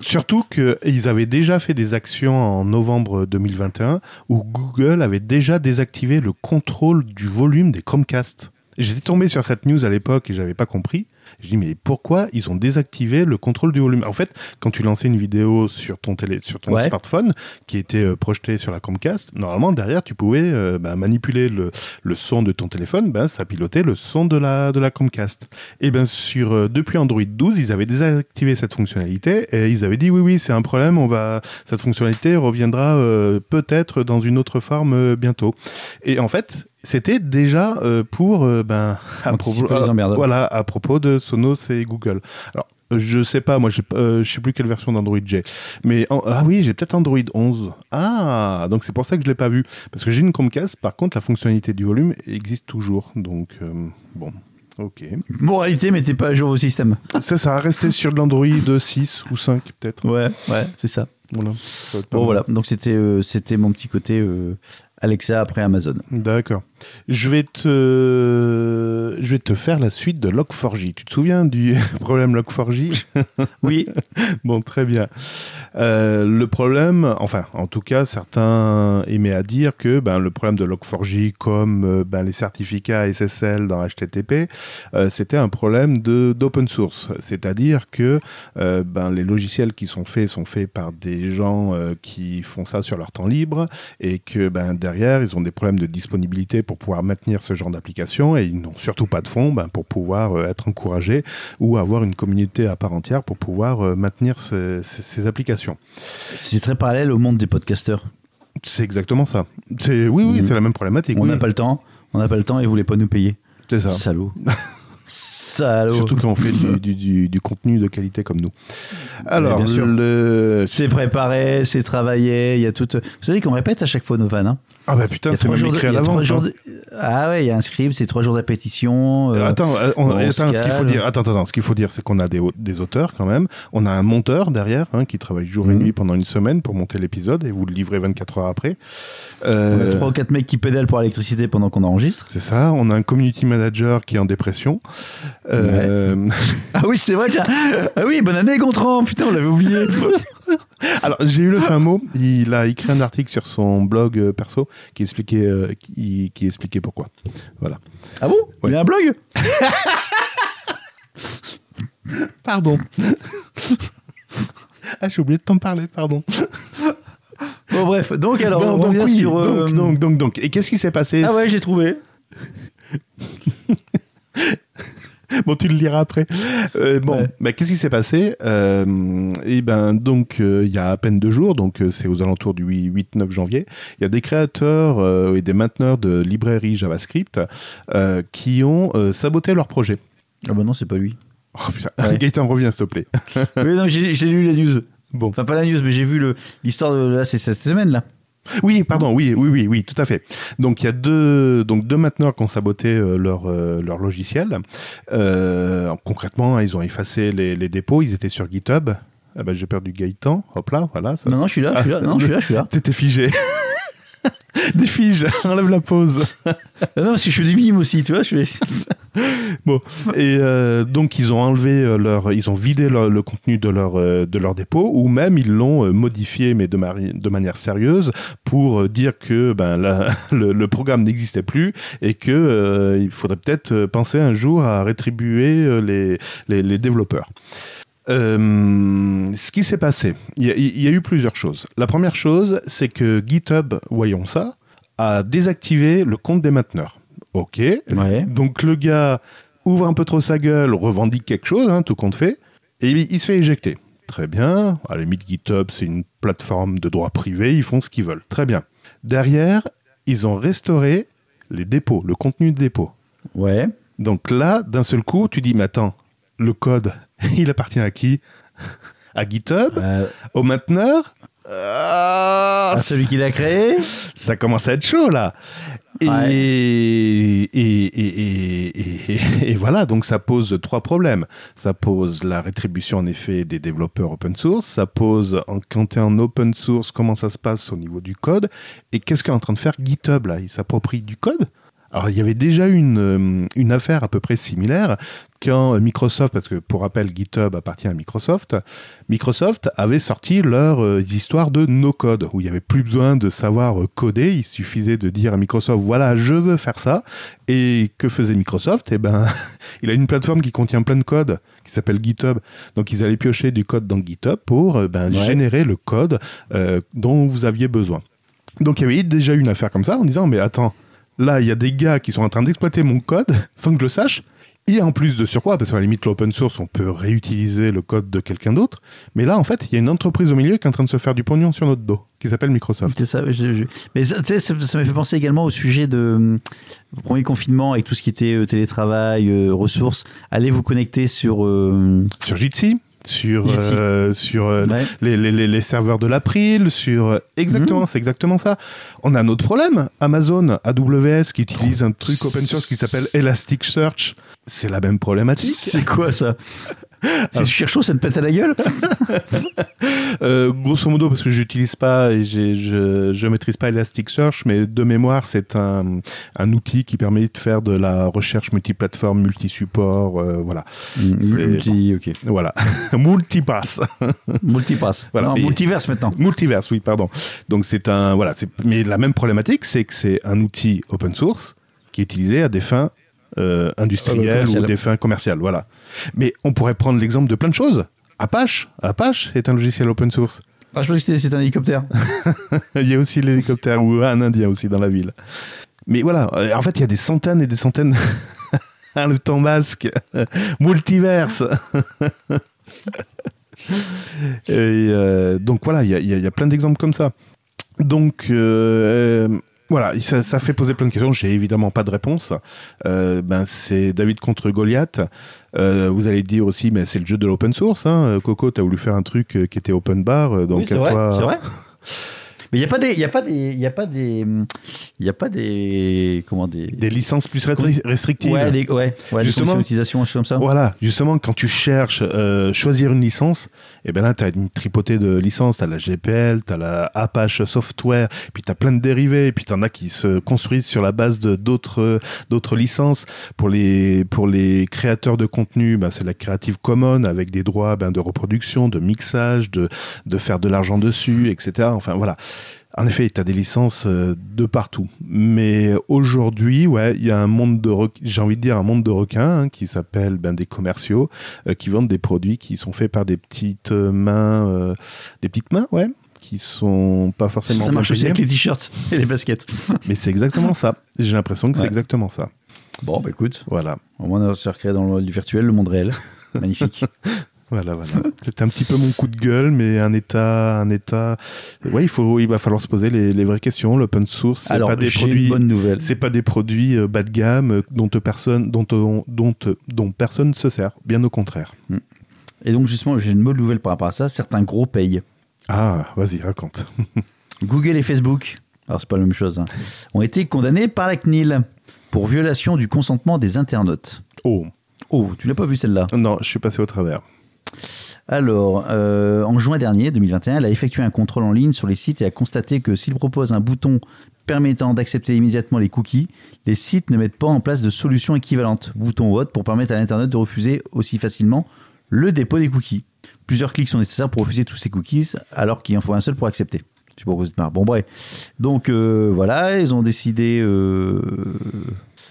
Surtout qu'ils avaient déjà fait des actions en novembre 2021 où Google avait déjà désactivé le contrôle du volume des Chromecast. J'étais tombé sur cette news à l'époque et j'avais pas compris. Je dis mais pourquoi ils ont désactivé le contrôle du volume? En fait, quand tu lançais une vidéo sur ton télé, sur ton Ouais. smartphone qui était euh, projetée sur la Chromecast, normalement derrière tu pouvais euh, bah, manipuler le, le son de ton téléphone, ben ça pilotait le son de la de la Chromecast. Et ben sur euh, depuis Android 12, ils avaient désactivé cette fonctionnalité et ils avaient dit oui oui c'est un problème, on va cette fonctionnalité reviendra euh, peut-être dans une autre forme bientôt. Et en fait c'était déjà euh, pour euh, ben à propos, les emmerdes. voilà à propos de Sonos et Google. Alors euh, je sais pas, moi euh, je sais plus quelle version d'Android j'ai, mais en- ah oui j'ai peut-être Android 11. Ah donc c'est pour ça que je l'ai pas vu parce que j'ai une Chromecast. Par contre la fonctionnalité du volume existe toujours. Donc euh, bon. Ok. Moralité, mettez pas à jour vos systèmes. Ça, ça va rester sur de l'Android 6 ou 5 peut-être. Ouais, ouais, c'est ça. Voilà. Bon mal. voilà, donc c'était euh, c'était mon petit côté euh, Alexa après Amazon. D'accord. Je vais te, je vais te faire la suite de Log4j. Tu te souviens du problème Log4j? Oui, Bon, très bien. Euh, le problème, enfin, en tout cas, certains aimaient à dire que ben, le problème de Log4j, comme euh, ben, les certificats SSL dans HTTP, euh, c'était un problème de d'open source. C'est-à-dire que euh, ben, les logiciels qui sont faits sont faits par des gens qui font ça sur leur temps libre et que ben, derrière, ils ont des problèmes de disponibilité pour pouvoir maintenir ce genre d'application et ils n'ont surtout pas de fonds ben, pour pouvoir euh, être encouragés ou avoir une communauté à part entière pour pouvoir euh, maintenir ce- ces- ces applications. c'est très parallèle au monde des podcasteurs. C'est exactement ça. C'est oui, oui, Mhm. c'est la même problématique. On oui. n'a pas le temps, on n'a pas le temps et vous voulez pas nous payer. C'est ça. Salaud. Salaud. Surtout quand on fait du, du- du- du contenu de qualité comme nous. Alors, le... C'est préparé, c'est travaillé, il y a tout. Vous savez qu'on répète à chaque fois nos vannes. Hein Ah bah putain, c'est même de- écrit à y a trois l'avance. hein. de- Ah ouais, il y a un script, c'est trois jours d'appétition. euh, Attends, euh, on- on attends, ce qu'il faut dire, attends, attends, ce qu'il faut dire, c'est qu'on a des, au- des auteurs quand même. On a un monteur derrière hein, qui travaille jour et Mhm. nuit pendant une semaine pour monter l'épisode et vous le livrez 24 heures après. on Euh, a trois ou quatre mecs qui pédalent pour l'électricité pendant qu'on enregistre. c'est ça. On a un community manager qui est en dépression. Euh, Ah oui, c'est vrai, tiens. Ah oui, bonne année, Gontran. Putain, on l'avait oublié. Alors, j'ai eu le fin mot. Il a écrit un article sur son blog euh, perso qui expliquait, euh, qui, qui expliquait pourquoi. Voilà. ah bon? Ouais. Il a un blog? Pardon. ah, j'ai oublié de t'en parler, pardon. Bon, bref. Donc, alors, Bon, on donc, revient oui, sur. euh, donc, donc, donc, donc. Et qu'est-ce qui s'est passé Ah ouais, j'ai trouvé. Bon, tu le liras après. Euh, bon, Ouais. bah, qu'est-ce qui s'est passé euh, Eh ben, donc, euh, il y a à peine deux jours, donc euh, c'est aux alentours du 8-9 janvier, il y a des créateurs et des mainteneurs de librairies JavaScript qui ont saboté leur projet. Ah bah non, c'est pas lui. Oh putain, Ouais. Gaëtan, reviens, s'il te plaît. oui, non, j'ai lu la news. Bon. Enfin, pas la news, mais j'ai vu l'histoire de. Là, c'est cette semaine, là. Oui, pardon, oui, oui, oui, oui, tout à fait. Donc il y a deux, donc deux mainteneurs qui ont saboté euh, leur euh, leur logiciel. Euh, concrètement, ils ont effacé les, les dépôts. Ils étaient sur GitHub. Ah ben, j'ai perdu Gaëtan. Hop là, voilà. Ça, Non, non, je suis là, je suis là. Non, je suis là, je suis là. T'étais figé. Des figes, enlève la pause. Ah non, parce que je fais des mimes aussi, tu vois. Je fais... Bon, et euh, donc ils ont enlevé euh, leur, ils ont vidé leur- le contenu de leur euh, de leur dépôt, ou même ils l'ont modifié, mais de, mari- de manière sérieuse, pour dire que ben la- le, le programme n'existait plus et que euh, il faudrait peut-être penser un jour à rétribuer les, les les développeurs. Euh, ce qui s'est passé, il y, a- il y a eu plusieurs choses. La première chose, c'est que GitHub, voyons ça, a désactivé le compte des mainteneurs. Ok. Ouais. Donc le gars ouvre un peu trop sa gueule, revendique quelque chose, hein, tout compte fait, et il, il se fait éjecter. Très bien. À la limite, GitHub, c'est une plateforme de droit privé, ils font ce qu'ils veulent. Très bien. Derrière, ils ont restauré les dépôts, le contenu de dépôt. Ouais. Donc là, d'un seul coup, tu dis, mais attends, le code, il appartient à qui À GitHub Euh, Au mainteneur Ah, à celui qui l'a créé. ça commence à être chaud là. Et, Ouais. et, et, et, et- et voilà, donc ça pose trois problèmes. Ça pose la rétribution en effet des développeurs open source, ça pose en, quand tu es en open source comment ça se passe au niveau du code, et qu'est-ce qu'est en train de faire GitHub là? Il s'approprie du code? Alors, il y avait déjà une, euh, une affaire à peu près similaire quand Microsoft, parce que pour rappel, GitHub appartient à Microsoft, Microsoft avait sorti leur euh, histoire de no-code, où il n'y avait plus besoin de savoir euh, coder, il suffisait de dire à Microsoft, voilà, je veux faire ça. Et que faisait Microsoft? Eh ben, il a une plateforme qui contient plein de code, qui s'appelle GitHub. Donc, ils allaient piocher du code dans GitHub pour euh, ben, Ouais. générer le code dont vous aviez besoin. Donc, il y avait déjà eu une affaire comme ça, en disant, mais attends, là, il y a des gars qui sont en train d'exploiter mon code sans que je le sache. Et en plus de surcroît, parce qu'à la limite, l'open source, on peut réutiliser le code de quelqu'un d'autre. Mais là, en fait, il y a une entreprise au milieu qui est en train de se faire du pognon sur notre dos, qui s'appelle Microsoft. C'est ça, je- je- Mais ça, ça, m'a fait penser également au sujet de hum, premier confinement avec tout ce qui était euh, télétravail, euh, ressources. Allez vous connecter sur. euh, Sur Jitsi, sur, euh, sur euh, ouais. les, les- les- serveurs de l'April, sur... euh, Exactement, c'est exactement ça. On a un autre problème. Amazon, AWS, qui utilise un truc open source qui s'appelle Elasticsearch. C'est la même problématique. C'est quoi ça? Si tu cherches chaud, ça te pète à la gueule Euh, grosso modo, parce que j'utilise pas et je, je maîtrise pas Elasticsearch, mais de mémoire, c'est un, un outil qui permet de faire de la recherche multiplateforme, multi-support, euh, voilà. C'est- Multi, ok. Voilà. Multipass. Multipass. Voilà, Non, multiverse maintenant. Multiverse, oui, pardon. Donc c'est un voilà, mais la même problématique, c'est que c'est un outil open source qui est utilisé à des fins euh, industrielles commerciales. ou des fins commerciales, voilà. Mais on pourrait prendre l'exemple de plein de choses. Apache, Apache est un logiciel open source. Ah, je pensais que c'était- un hélicoptère. il y a aussi l'hélicoptère ou un indien aussi dans la ville. Mais voilà, euh, en fait, il y a des centaines et des centaines. le temps masque, multiverse. et euh, donc voilà, il y y a plein d'exemples comme ça. Donc, euh, voilà, ça, ça fait poser plein de questions. J'ai évidemment pas de réponse. Euh, ben, c'est David contre Goliath. Euh, vous allez dire aussi, mais c'est le jeu de l'open source. Hein. Coco, t'as voulu faire un truc euh, qui était open bar, euh, donc Oui, c'est à vrai, toi. c'est vrai. Mais il n'y a pas des, il y a pas des, il y a pas des, il y a pas des, comment des, Des licences plus restri- restrictives. ouais, des, ouais, Justement. d'utilisation, comme ça. Voilà, justement, quand tu cherches euh, choisir une licence, et ben là, tu as une tripotée de licences. Tu as la GPL, tu as la Apache Software, puis tu as plein de dérivés, et puis tu en as qui se construisent sur la base de d'autres d'autres licences. Pour les, pour les créateurs de contenu, ben, c'est la Creative Commons avec des droits ben, de reproduction, de mixage, de, de faire de l'argent dessus, etc. Enfin, voilà. En effet, tu as des licences euh, de partout. Mais aujourd'hui, ouais, il y a un monde de, j'ai envie de dire un monde de requins hein, qui s'appelle ben, des commerciaux euh, qui vendent des produits qui sont faits par des petites mains, euh, des petites mains, ouais, qui sont pas forcément Ça marche aussi avec les t-shirts et les baskets. Mais c'est exactement ça. J'ai l'impression que c'est exactement ça. Bon, bah écoute, Voilà. au moins on va se recréer dans le, virtuel, le monde réel. Magnifique. Voilà, voilà. C'était un petit peu mon coup de gueule, mais un état, un état. Ouais, il faut, il va falloir se poser les, les vraies questions. L'open source, c'est pas des produits. une bonne nouvelle. C'est pas des produits euh, bas de gamme euh, dont personne, dont, on- dont, euh, dont personne se sert. Bien au contraire. Et donc justement, j'ai une bonne nouvelle par rapport à ça. Certains gros payent. Ah, vas-y, raconte. Google et Facebook, alors c'est pas la même chose, hein, ont été condamnés par la CNIL pour violation du consentement des internautes. Oh, Oh, tu l'as pas vu celle-là? Non, je suis passé au travers. Alors, euh, en juin dernier, 2021, elle a effectué un contrôle en ligne sur les sites et a constaté que s'il propose un bouton permettant d'accepter immédiatement les cookies, les sites ne mettent pas en place de solution équivalente, bouton ou pour permettre à l'internaute de refuser aussi facilement le dépôt des cookies. Plusieurs clics sont nécessaires pour refuser tous ces cookies, alors qu'il en faut un seul pour accepter. Je sais pas pourquoi. Bon, bref. Donc, euh, voilà, ils ont décidé. euh,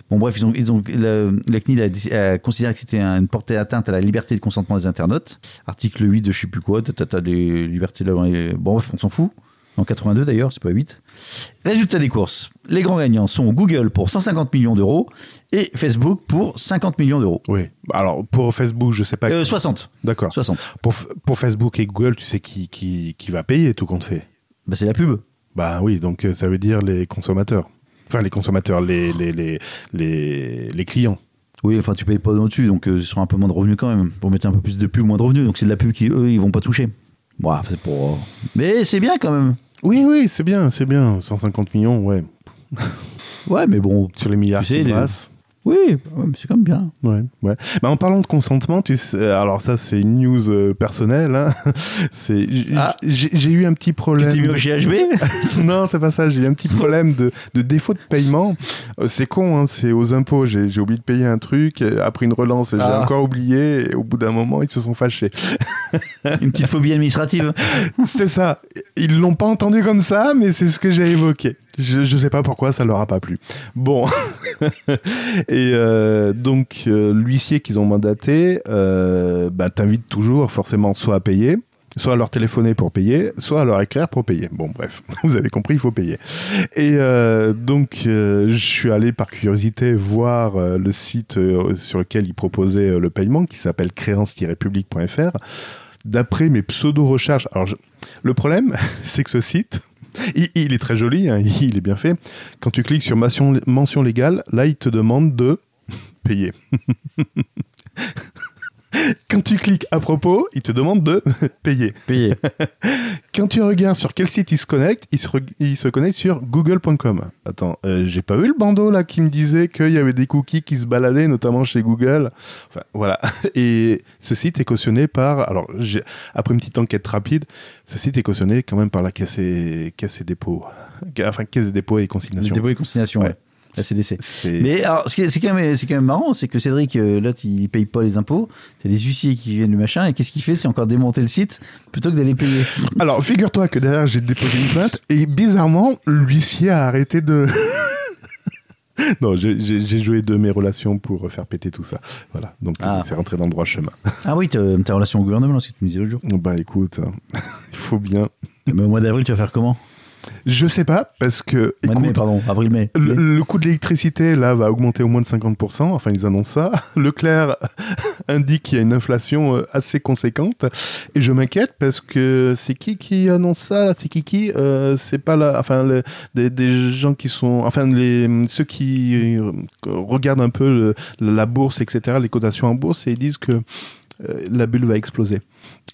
Bon, bref, ils ont, ils ont, la, la CNIL a, considéré que c'était une portée atteinte à la liberté de consentement des internautes. Article 8 de je sais plus quoi, t'as des libertés là. Bon, bref, on s'en fout. En 82 d'ailleurs, c'est pas 8. Résultat des courses. Les grands gagnants sont Google pour 150 millions d'euros et Facebook pour 50 millions d'euros. Oui. Alors, pour Facebook, je sais pas. Euh, 60. D'accord. 60. Pour, pour Facebook et Google, tu sais qui, qui, qui va payer tout compte fait. Bah, c'est la pub. Bah oui, donc euh, ça veut dire les consommateurs. Enfin, les consommateurs, les, les, les, les, les clients. Oui, enfin, tu payes pas au-dessus, donc euh, ils sont un peu moins de revenus quand même. Vous mettez un peu plus de pub, moins de revenus, donc c'est de la pub qui, eux, ils vont pas toucher. Bon, c'est pour. Mais c'est bien quand même. Oui, oui, c'est bien, c'est bien. 150 millions, ouais. Ouais, mais bon. Sur les milliards Tu sais, qui les- brassent. Oui, c'est quand même bien. Ouais, ouais. Bah, en parlant de consentement, tu sais, alors ça c'est une news euh, personnelle. Hein. C'est, Ah. j'ai eu un petit Tu problème. t'es mis au GHB non, c'est pas ça. J'ai eu un petit problème de, de défaut de paiement. Euh, C'est con, hein, c'est aux impôts. J'ai oublié de payer un truc. Après une relance, j'ai Ah. encore oublié. Et au bout d'un moment, ils se sont fâchés. Une petite phobie administrative. c'est ça. Ils l'ont pas entendu comme ça, mais c'est ce que j'ai évoqué. Je, je sais pas pourquoi ça leur a pas plu. Bon. Et euh, donc, euh, l'huissier qu'ils ont mandaté euh, bah, t'invite toujours forcément soit à payer, soit à leur téléphoner pour payer, soit à leur écrire pour payer. Bon, bref, vous avez compris, il faut payer. Et euh, donc, euh, je suis allé par curiosité voir euh, le site euh, sur lequel ils proposaient euh, le paiement, qui s'appelle créance-public.fr. D'après mes pseudo-recherches, alors je- le problème, c'est que ce site, il, est très joli, hein, il est bien fait. Quand tu cliques sur mention légale, là, il te demande de payer. Quand tu cliques à propos, il te demande de payer. Payé. Quand tu regardes sur quel site il se connecte, il se, re- il se connecte sur google.com. Attends, euh, j'ai pas eu le bandeau là qui me disait qu'il y avait des cookies qui se baladaient, notamment chez Google. Enfin, voilà. Et ce site est cautionné par. Alors, après une petite enquête rapide, ce site est cautionné quand même par la caisse et, caisse et dépôt. Enfin, caisse des dépôts et consignation. Dépôt et consignation, ouais. Ouais. La CDC. C'est. Mais alors, ce c'est quand, quand même marrant, c'est que Cédric, euh, là, il paye pas les impôts. C'est des huissiers qui viennent le machin. Et qu'est-ce qu'il fait? C'est encore démonter le site plutôt que d'aller payer. Alors, figure-toi que derrière, j'ai déposé une plainte et bizarrement, l'huissier a arrêté de. non, j'ai- joué de mes relations pour faire péter tout ça. Voilà, donc Ah. c'est rentré dans le droit chemin. Ah oui, t'as ta relation au gouvernement, c'est ce que tu me disais l'autre jour. Bah écoute, il faut bien. Mais au mois d'avril, tu vas faire comment? Je sais pas, parce que. Mai, pardon, avril-mai. le, le coût de l'électricité, là, va augmenter au moins de 50%. Enfin, ils annoncent ça. Leclerc indique qu'il y a une inflation euh, assez conséquente. Et je m'inquiète parce que c'est qui qui annonce ça là? C'est qui qui Euh, C'est pas là. Enfin, le- des, des gens qui sont. Enfin, les, ceux qui euh, regardent un peu le- la bourse, etc., les cotations en bourse, et ils disent que euh, la bulle va exploser.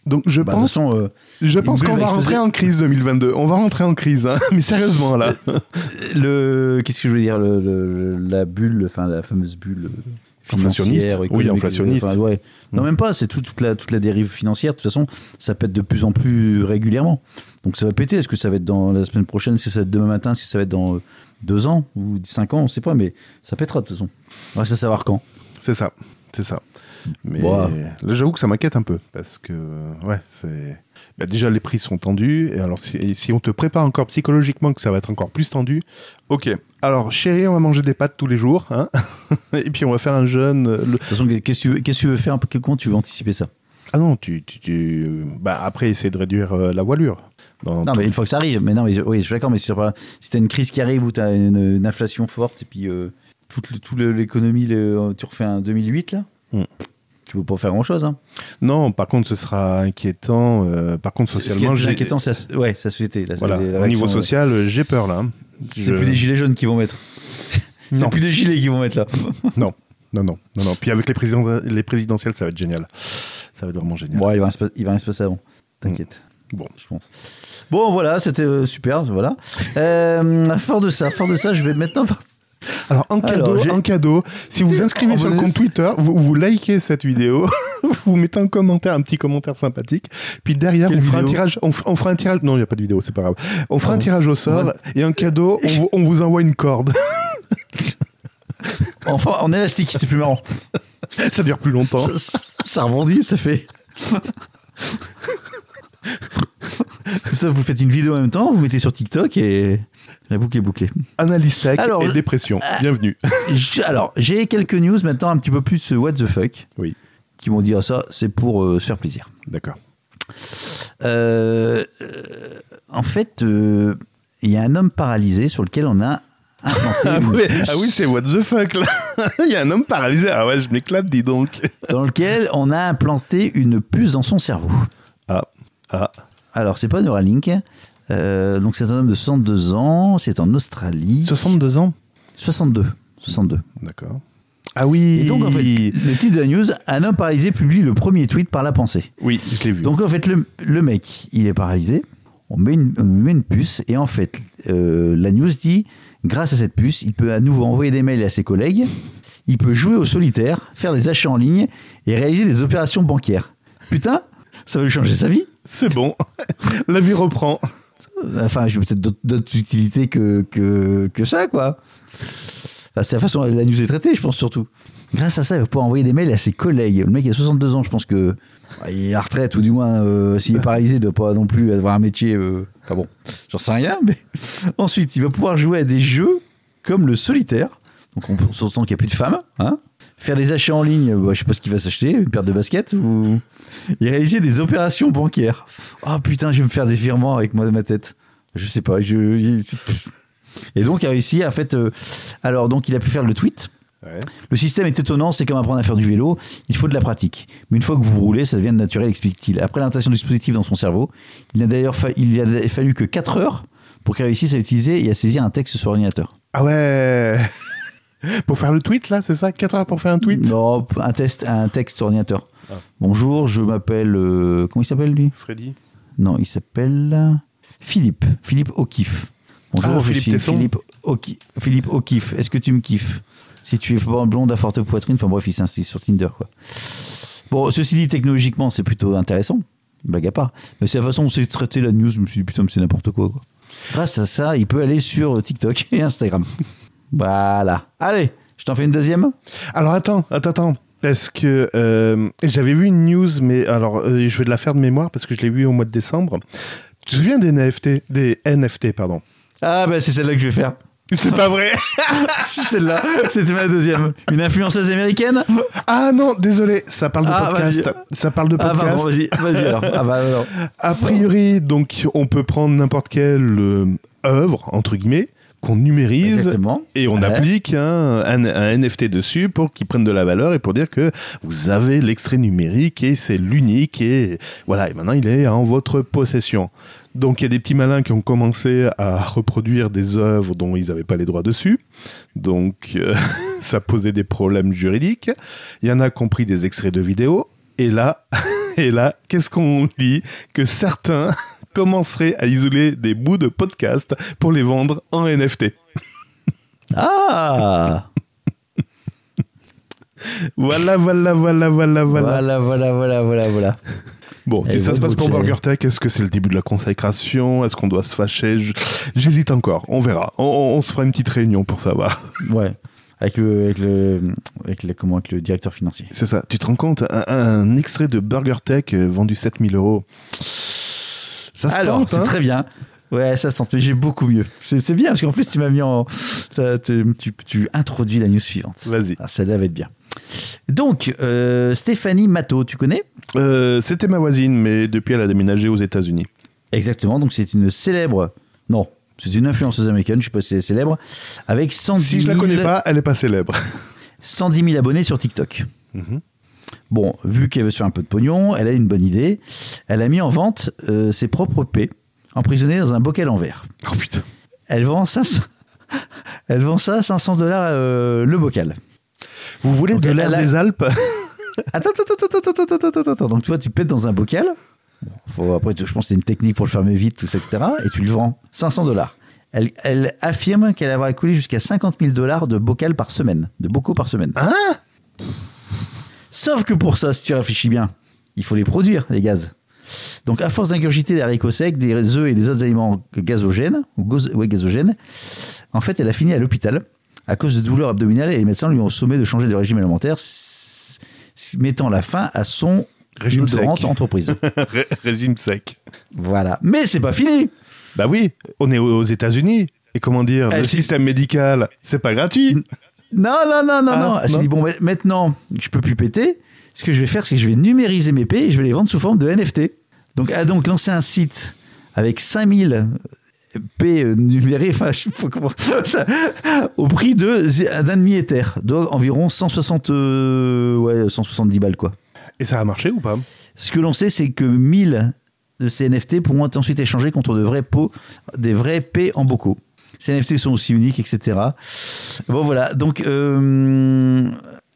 Donc, je Bah, pense, façon, euh, je pense qu'on va va rentrer en crise 2022. On va rentrer en crise, hein. mais sérieusement là. le qu'est-ce que je veux dire? Le, le- la bulle enfin la fameuse bulle Inflationniste. financière, Oui, inflationniste. enfin, ouais. non Mm. même pas c'est tout- toute la toute la dérive financière de toute façon ça pète de plus en plus régulièrement donc ça va péter est-ce que ça va être dans la semaine prochaine? Est-ce que ça va être demain matin est-ce que ça va être dans euh, deux ans ou cinq ans on sait pas mais ça pètera de toute façon on va savoir quand C'est ça, c'est ça. Mais là, j'avoue que ça m'inquiète un peu parce que, ouais, c'est. bah, déjà, les prix sont tendus. Et alors, si, et si on te prépare encore psychologiquement que ça va être encore plus tendu, ok. Alors, chérie, on va manger des pâtes tous les jours. Hein et puis, on va faire un jeûne. euh, le- de toute façon qu'est-ce que tu veux, tu faire comment tu veux anticiper ça? Ah non, tu. tu, tu- Bah, après, essayer de réduire euh, la voilure. Non tout- mais une fois que ça arrive mais non mais oui je suis d'accord mais si, si t'as une crise qui arrive ou t'as une, une inflation forte et puis euh, toute, toute l'économie tu refais un 2008 là? Mm. Tu peux pas faire grand chose hein. Non, par contre, ce sera inquiétant. euh, par contre, Ce qui est socialement, inquiétant, c'est la, ouais, la société. Voilà, au niveau social, euh, j'ai peur là. C'est Je- plus des gilets jaunes qui vont mettre. c'est plus des gilets qui vont mettre là. Non, non, non, non, non. Puis avec les, président- les présidentielles, ça va être génial. Ça va être vraiment génial. Bon, il va se, il va se passer avant. T'inquiète. Bon. Je pense. Bon, voilà, c'était euh, super. Voilà. Euh, fort de ça, fort de ça, je vais maintenant. par- Alors, en cadeau, Alors, en cadeau, si vous vous inscrivez sur le compte Twitter, vous, vous likez cette vidéo, vous mettez un commentaire, un petit commentaire sympathique, puis derrière, Quelle on fera un tirage, on, fera un tirage, non, il n'y a pas de vidéo, c'est pas grave. On fera Ah un bon tirage au sort, et en cadeau, on, vous- on vous envoie une corde. Enfin, en élastique, c'est plus marrant. ça dure plus longtemps. ça, ça rebondit, ça fait. ça, vous faites une vidéo en même temps, vous mettez sur TikTok et la boucle est bouclée. Analyse tech Alors, et dépression. Bienvenue. Je- alors, j'ai quelques news maintenant un petit peu plus euh, what the fuck. Oui. Qui m'ont dit, ah, ça, c'est pour euh, se faire plaisir. D'accord. Euh, euh, en fait, euh, il y a un homme paralysé sur lequel on a implanté Ah, une ouais. puce, Ah oui, c'est what the fuck là. Il y a un homme paralysé. Ah ouais, je m'éclate, dis donc. dans lequel on a implanté une puce dans son cerveau. Ah, ah. Alors, c'est pas Neuralink. Euh, donc, c'est un homme de 62 ans. C'est en Australie. 62 ans? 62. 62. D'accord. Ah oui. Et donc, en fait, le titre de la news un homme paralysé publie le premier tweet par la pensée. Oui, je l'ai vu. Donc en fait, le, le mec, il est paralysé, on met une, on lui met une puce, et en fait, euh, la news dit, grâce à cette puce, il peut à nouveau envoyer des mails à ses collègues, il peut jouer au solitaire, faire des achats en ligne et réaliser des opérations bancaires. Putain, ça va lui changer sa vie C'est bon. La vie reprend. Enfin, j'ai peut-être d'autres- utilités que, que, que ça, quoi. C'est la façon dont la news est traitée, je pense, surtout. Grâce à ça, il va pouvoir envoyer des mails à ses collègues. Le mec, il a 62 ans, je pense que. Il est à retraite, ou du moins, euh, s'il est paralysé, il ne doit pas non plus avoir un métier. euh, Enfin bon, j'en sais rien, mais. Ensuite, il va pouvoir jouer à des jeux comme le solitaire. Donc, on s'entend qu'il n'y a plus de femmes. Hein Faire des achats en ligne, bah, je sais pas ce qu'il va s'acheter, une paire de baskets ou. Et réaliser des opérations bancaires. Oh putain, je vais me faire des virements avec moi de ma tête. Je sais pas, je. Et donc, il a réussi à fait. euh, Alors, donc, il a pu faire le tweet. Ouais. Le système est étonnant, c'est comme apprendre à faire du vélo, il faut de la pratique. Mais une fois que vous roulez, ça devient naturel, explique-t-il. Après l'implantation du dispositif dans son cerveau, il n'a d'ailleurs fa- il a fallu que 4 heures pour qu'il réussisse à utiliser et à saisir un texte sur l'ordinateur. Ah ouais. Pour faire le tweet là, c'est ça? 4 heures pour faire un tweet? Non, un, test, un texte ordinateur. Ah. Bonjour, je m'appelle. euh, comment il s'appelle lui? Freddy Non, il s'appelle Philippe. Philippe O'Keefe. Bonjour, Ah, je Philippe suis. Philippe O'Keefe. Philippe. Est-ce que tu me kiffes? Si tu es blonde à forte poitrine, enfin bref, il s'inscrit sur Tinder, quoi. Bon, ceci dit, technologiquement, c'est plutôt intéressant. Blague à part. Mais c'est la façon dont c'est traité la news, je me suis dit, putain, mais c'est n'importe quoi, quoi. Grâce à ça, il peut aller sur TikTok et Instagram. Voilà. Allez, je t'en fais une deuxième Alors attends, attends, attends. Parce que euh, j'avais vu une news, mais alors euh, je vais de la faire de mémoire parce que je l'ai vu au mois de décembre. Tu te souviens des NFT Des NFT, pardon? Ah, bah c'est celle-là que je vais faire. C'est pas vrai C'est celle-là, c'était ma deuxième. Une influenceuse américaine? Ah non, désolé, ça parle de Ah, podcast. Ça parle de Ah, podcast. pardon, vas-y, vas-y alors. Ah, bah, alors. A priori, donc, on peut prendre n'importe quel euh, œuvre, entre guillemets, qu'on numérise Exactement. et on Ouais. applique un, un- un NFT dessus pour qu'il prenne de la valeur et pour dire que vous avez l'extrait numérique et c'est l'unique et voilà, et maintenant il est en votre possession. Donc il y a des petits malins qui ont commencé à reproduire des œuvres dont ils n'avaient pas les droits dessus. Donc euh, ça posait des problèmes juridiques. Il y en a qui ont pris des extraits de vidéos. Et là, et là, qu'est-ce qu'on lit? Que certains commenceraient à isoler des bouts de podcast pour les vendre en NFT. Ah Voilà, voilà, voilà, voilà, voilà. Voilà, voilà, voilà, voilà, voilà. Bon, si Et ça se passe pour. Burger Tech, est-ce que c'est le début de la consécration? Est-ce qu'on doit se fâcher? J'hésite encore. On verra. On, on se fera une petite réunion pour savoir. Ouais. Avec le, avec le, avec le, comment, avec le directeur financier. C'est ça. Tu te rends compte? Un, un extrait de Burger Tech euh, vendu 7000 euros. Ça se Alors, tente, c'est hein très bien. Ouais, ça se tente, mais j'ai beaucoup mieux. C'est bien parce qu'en plus, tu m'as mis en. Tu, tu, tu introduis la news suivante. Vas-y. Ah, celle-là va être bien. Donc, euh, Stéphanie Matteau, tu connais? Euh, C'était ma voisine, mais depuis elle a déménagé aux États-Unis. Exactement. Donc, c'est une célèbre. Non, c'est une influenceuse américaine, je sais pas si c'est célèbre, avec 110 Si je la 000 connais pas, elle est pas célèbre. 110 000 abonnés sur TikTok. Mhm. Bon, vu qu'elle veut se faire un peu de pognon, elle a une bonne idée. Elle a mis en vente euh, ses propres P, emprisonnés dans un bocal en verre. Oh putain. Elle vend ça, elle vend ça à 500 dollars euh, le bocal. Vous voulez Donc, de l'air a- des Alpes? Attends, attends, attends, attends, attends, attends, attends, attends. Donc tu vois, tu pètes dans un bocal. Faut, après, je pense que c'est une technique pour le fermer vite, tout ça, etc. Et tu le vends 500 dollars. Elle, elle affirme qu'elle va écoulé jusqu'à 50 000 dollars de bocal par semaine, de bocaux par semaine. Hein? Sauf que pour ça, si tu réfléchis bien, il faut les produire, les gaz. Donc, à force d'ingurgiter des haricots secs, des œufs et des autres aliments gazogènes, ou goz- ouais, gazogènes, en fait, elle a fini à l'hôpital à cause de douleurs abdominales et les médecins lui ont sommé de changer de régime alimentaire, mettant la fin à son Régime sec. entreprise. Ré- Régime sec. voilà. Mais c'est pas fini. Bah oui, on est aux États-Unis. Et comment dire, Ah, le système médical, c'est pas gratuit. Non, non, non, non, Ah, non. Non. dit, bon, maintenant, je peux plus péter. Ce que je vais faire, c'est que je vais numériser mes P et je vais les vendre sous forme de NFT. Donc, a donc lancé un site avec 5000 P euh, numérés, enfin, je sais pas comment, ça, au prix de d'un demi Ether, donc environ 160, euh, ouais, 170 balles, quoi. Et ça a marché ou pas? Ce que l'on sait, c'est que 1000 de ces NFT pourront être ensuite échangés contre de vrais pots, des vrais P en bocaux. Ces NFT sont aussi uniques, etc. Bon, voilà. Donc, euh,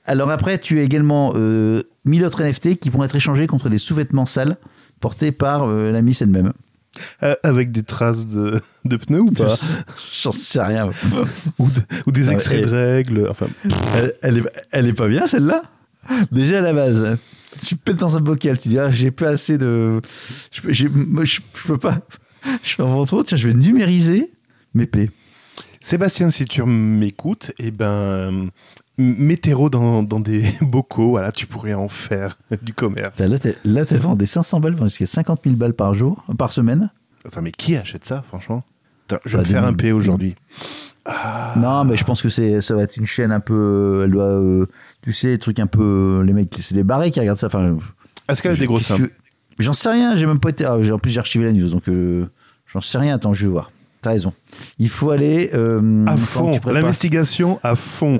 alors après, tu as également euh, 1000 autres NFT qui pourront être échangés contre des sous-vêtements sales portés par euh, la Miss elle-même. Euh, Avec des traces de, de pneus ou pas? J'en sais rien. ou, de- ou des extraits de règles Enfin, Elle, elle est, elle est pas bien celle-là? Déjà à la base, tu pètes dans un bocal, tu dis ah, j'ai pas assez de. Je, moi, je, je peux pas. Je suis en trop, tiens, je vais numériser P. Sébastien, si tu m'écoutes, eh ben, météro dans, dans des bocaux, voilà, tu pourrais en faire du commerce. Là, t'es- là, vends des 500 balles jusqu'à 50 000 balles par jour, par semaine. Attends, mais qui achète ça, franchement? Attends, Je vais Bah, me faire un P aujourd'hui. Non, mais je pense que c'est, ça va être une chaîne un peu. Elle doit. euh, tu sais, les trucs un peu. Les mecs, c'est les barrés qui regardent ça. Enfin, Est-ce qu'elle a des que- J'en sais rien, j'ai même pas été. ah, en plus, j'ai archivé la news, donc euh, j'en sais rien. Attends, je vais voir. T'as raison. Il faut aller. euh, À fond, l'investigation à fond.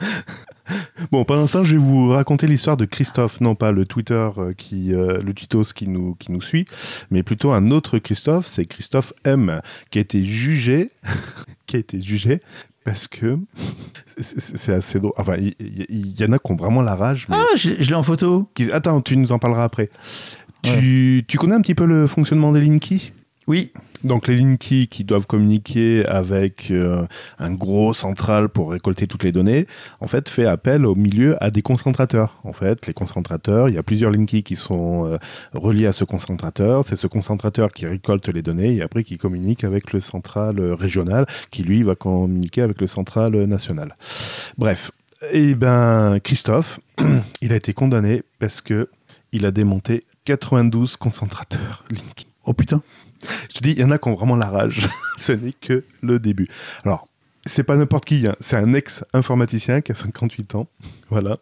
bon, pendant ce temps, je vais vous raconter l'histoire de Christophe, non pas le Twitter euh, qui, euh, le tweetos qui nous, qui nous suit, mais plutôt un autre Christophe, c'est Christophe M, qui a été jugé, qui a été jugé parce que c'est assez drôle. Enfin, il y, en a qui ont vraiment la rage. Mais Ah, je, je l'ai en photo. Attends, tu nous en parleras après. Tu, tu connais un petit peu le fonctionnement des Linky? Oui. donc les Linky qui doivent communiquer avec euh, un gros central pour récolter toutes les données, en fait, fait appel au milieu à des concentrateurs. En fait, les concentrateurs, il y a plusieurs Linky qui sont euh, reliés à ce concentrateur. C'est ce concentrateur qui récolte les données et après qui communique avec le central euh, régional, qui lui va communiquer avec le central national. Bref, et ben Christophe, il a été condamné parce que il a démonté 92 concentrateurs Linky. Oh putain. Je te dis, il y en a qui ont vraiment la rage. Ce n'est que le début. Alors, c'est pas n'importe qui, hein. c'est un ex-informaticien qui a 58 ans. Voilà.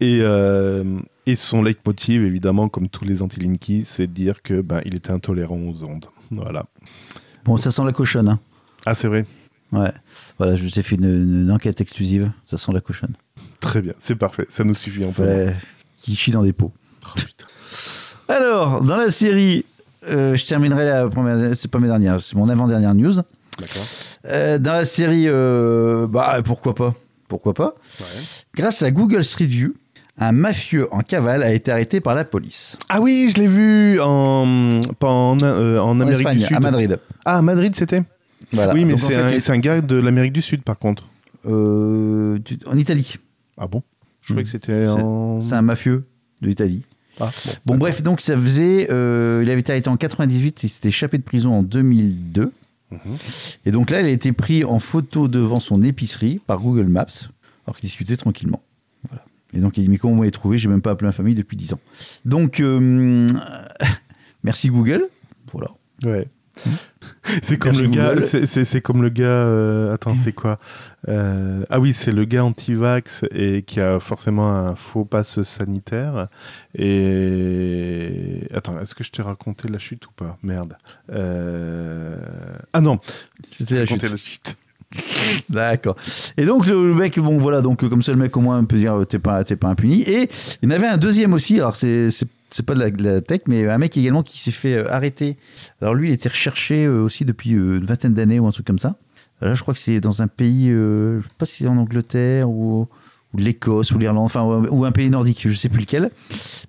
Et, euh, et son leitmotiv, évidemment, comme tous les anti-Linky, c'est de dire que ben, il était intolérant aux ondes. Voilà. Bon, ça sent la cochonne. Hein. Ah, c'est vrai. Ouais. Voilà, je vous ai fait une, une enquête exclusive. Ça sent la cochonne. Très bien, c'est parfait. Ça nous suffit. Peut. Ouais, qui chie dans des pots. Oh. Alors, dans la série, euh, je terminerai la première. C'est pas mes dernières, c'est mon avant-dernière news. D'accord. Euh, dans la série, euh, bah pourquoi pas Pourquoi pas Ouais. Grâce à Google Street View, un mafieux en cavale a été arrêté par la police. Ah oui, je l'ai vu en, pas en, en Amérique Espagne, du Sud. à Madrid. Ah, à Madrid, c'était Voilà. Oui, mais en c'est fait, un, gars de l'Amérique du Sud, par contre. en Italie. Ah bon? Je croyais que c'était en. C'est un mafieux de l'Italie. Ah, Bon, bref, donc ça faisait. euh, il avait été arrêté en 98, il s'était échappé de prison en 2002. Mhm. Et donc là, il a été pris en photo devant son épicerie par Google Maps, alors qu'il discutait tranquillement. Voilà. Et donc il dit Mais comment vous m'avez trouvé? J'ai même pas appelé ma famille depuis 10 ans. Donc, euh, merci Google. Voilà. Ouais. C'est comme le gars. C'est comme le gars. attends, c'est quoi? Euh, Ah oui, c'est le gars anti-vax et qui a forcément un faux passe sanitaire. Et attends, est-ce que je t'ai raconté la chute ou pas? Merde. Euh, Ah non, C'était la chute. la chute. D'accord. Et donc le mec, bon voilà, donc comme ça le mec au moins peut dire euh, t'es pas, t'es pas impuni. Et il y en avait un deuxième aussi, alors c'est, pas de la, de la tech, mais un mec également qui s'est fait arrêter. Alors lui, il était recherché aussi depuis une vingtaine d'années ou un truc comme ça. Là, je crois que c'est dans un pays, euh, je sais pas si c'est en Angleterre ou, ou l'Écosse ou l'Irlande, enfin ou un pays nordique, je sais plus lequel.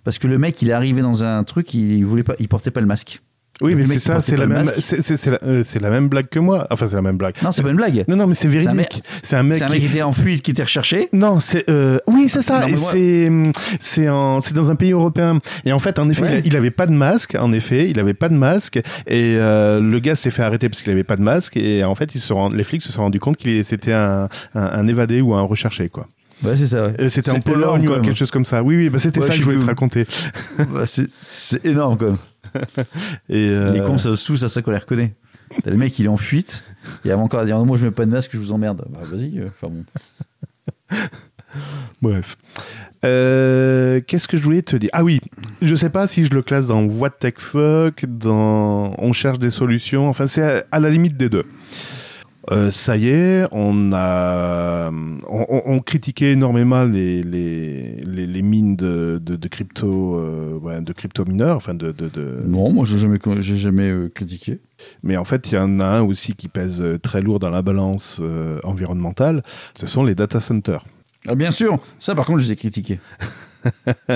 Parce que le mec, il est arrivé dans un truc, il voulait pas, il portait pas le masque. Oui, mais c'est ça, c'est la même, c'est la, euh, c'est la même blague que moi. Enfin, c'est la même blague. Non, c'est pas une blague. Non, non, mais c'est véridique. C'est un mec. C'est un qui- mec qui était en fuite, qui était recherché. Non, c'est euh, oui, c'est ça. C'est c'est en c'est dans un pays européen. Et en fait, en effet, Ouais. il, a- il avait pas de masque. En effet, il avait pas de masque. Et euh, le gars s'est fait arrêter parce qu'il avait pas de masque. Et en fait, ils se rend- les flics se sont rendus compte qu'il c'était un, un, un évadé ou un recherché quoi. Ouais, c'est ça. ouais. C'était en Pologne ou quelque chose comme ça. Oui, oui, bah c'était Ouais, ça que je voulais te raconter. Bah, c'est énorme quand même. Et euh, Les cons, ça se sous, à ça qu'on les reconnaît. T'as le mec, il est en fuite. Et avant encore à dire moi je mets pas de masque, je vous emmerde. Bah vas-y. euh, Enfin bon. Bref. Euh, Qu'est-ce que je voulais te dire? Ah oui, je sais pas si je le classe dans What Tech Fuck, dans On cherche des solutions. Enfin, c'est à, à la limite des deux. Euh, ça y est, on a, on, critiquait énormément les, les, les, les mines de, de, de crypto, euh, ouais, de crypto mineurs, enfin de, de, Non, moi j'ai jamais, j'ai jamais euh, critiqué. mais en fait, il y en a un aussi qui pèse très lourd dans la balance environnementale. Ce sont les data centers. Ah bien sûr, ça par contre je les ai critiqués.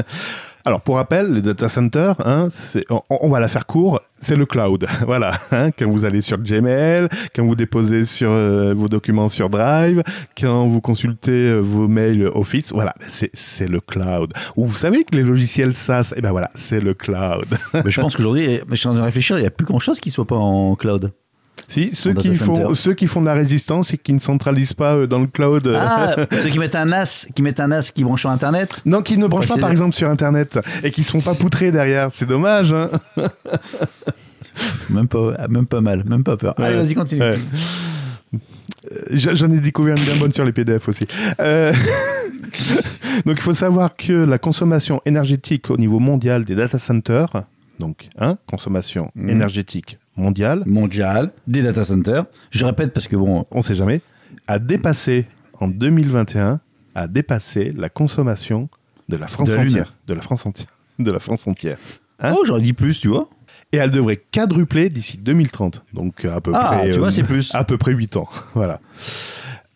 Alors pour rappel, les data centers, hein, on, on va la faire court, c'est le cloud. voilà. hein, quand vous allez sur Gmail, quand vous déposez sur euh, vos documents sur Drive, quand vous consultez euh, vos mails Office, voilà, c'est, le cloud. Ou vous savez que les logiciels SaaS, eh ben voilà, c'est le cloud. Mais je pense qu'aujourd'hui, je suis en train de réfléchir, il y a plus grand chose qui soit pas en cloud. Si ceux qui font, center. ceux qui font de la résistance et qui ne centralisent pas euh, dans le cloud. euh, Ah, ceux qui mettent un NAS, qui mettent un NAS qui branche sur Internet. Non, qui ne branchent Pas par exemple, sur Internet et qui sont pas poutrés derrière. C'est dommage, hein. Même pas, même pas mal, même pas peur. Allez, vas-y, continue. Ouais. Euh, J'en ai découvert une bien bonne sur les PDF aussi. Euh, donc il faut savoir que la consommation énergétique au niveau mondial des data centers, donc hein, consommation Mhm. énergétique mondiale, Mondial, des data centers. Je répète parce que bon, on sait jamais, a dépassé en 2021 a dépassé la consommation de la France De entière, de la France entière, de la France entière. Hein oh, j'aurais dit plus, tu vois. Et elle devrait quadrupler d'ici 2030. Donc à peu Ah, près. tu vois, c'est plus. À peu près 8 ans. voilà.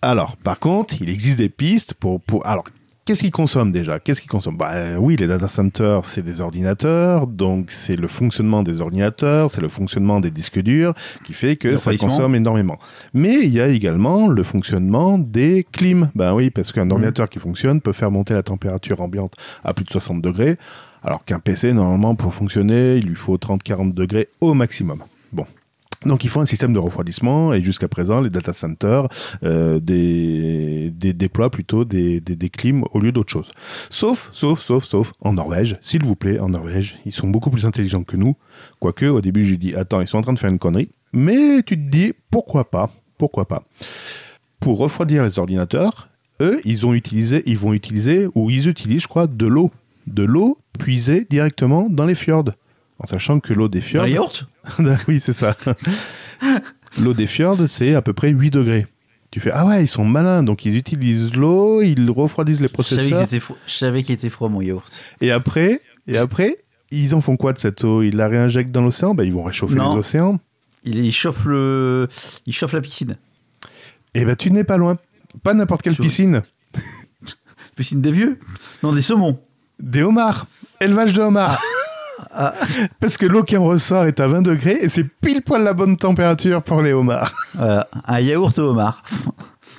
Alors, par contre, il existe des pistes pour. pour alors, qu'est-ce qu'ils consomment déjà? Qu'est-ce qu'ils consomment? Bah, euh, Oui, les data centers, c'est des ordinateurs. Donc, c'est le fonctionnement des ordinateurs, c'est le fonctionnement des disques durs qui fait que Le ça consomme énormément. Mais il y a également le fonctionnement des clims. Ben oui, parce Mmh. qu'un ordinateur qui fonctionne peut faire monter la température ambiante à plus de 60 degrés. Alors qu'un PC, normalement, pour fonctionner, il lui faut 30-40 degrés au maximum. Bon. Donc il faut un système de refroidissement et jusqu'à présent les data centers euh, des, déploient plutôt des, des, clims au lieu d'autre chose. Sauf, sauf, sauf, sauf en Norvège, s'il vous plaît, en Norvège, ils sont beaucoup plus intelligents que nous. Quoique au début j'ai dit attends ils sont en train de faire une connerie, mais tu te dis pourquoi pas, pourquoi pas. Pour refroidir les ordinateurs, eux ils ont utilisé, ils vont utiliser ou ils utilisent je crois de l'eau, de l'eau puisée directement dans les fjords. En sachant que l'eau des Dans fjords. yaourts oui, c'est ça. l'eau des fjords, c'est à peu près 8 degrés. Tu fais, ah ouais, ils sont malins, donc ils utilisent l'eau, ils refroidissent les processeurs. je savais qu'il était froid, mon yaourt. Et après, et après, ils en font quoi de cette eau? Ils la réinjectent dans l'océan? Ben, Ils vont réchauffer Non. les océans. Il, il chauffe le, il chauffe la piscine. Et ben tu n'es pas loin. Pas n'importe quelle piscine. Piscine des vieux? Non, des saumons. Des homards. Élevage de homards. Ah. Parce que l'eau qui en ressort est à 20 degrés et c'est pile poil la bonne température pour les homards. Voilà, un yaourt au homard.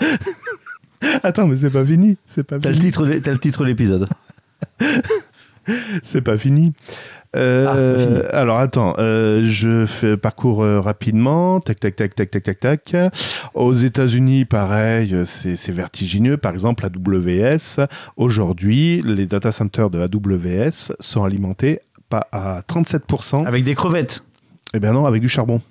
Attends, mais c'est pas fini. C'est pas T'as le titre, de- t'as le titre de l'épisode. C'est pas fini. Euh, Ah, pas fini. alors attends, euh, je fais parcours euh, rapidement. Tac, tac, tac, tac, tac, tac, tac. Aux États-Unis, pareil, c'est c'est vertigineux. Par exemple, AWS. Aujourd'hui, les data centers de AWS sont alimentés pas à 37%. Avec des crevettes. Eh ben non, avec du charbon.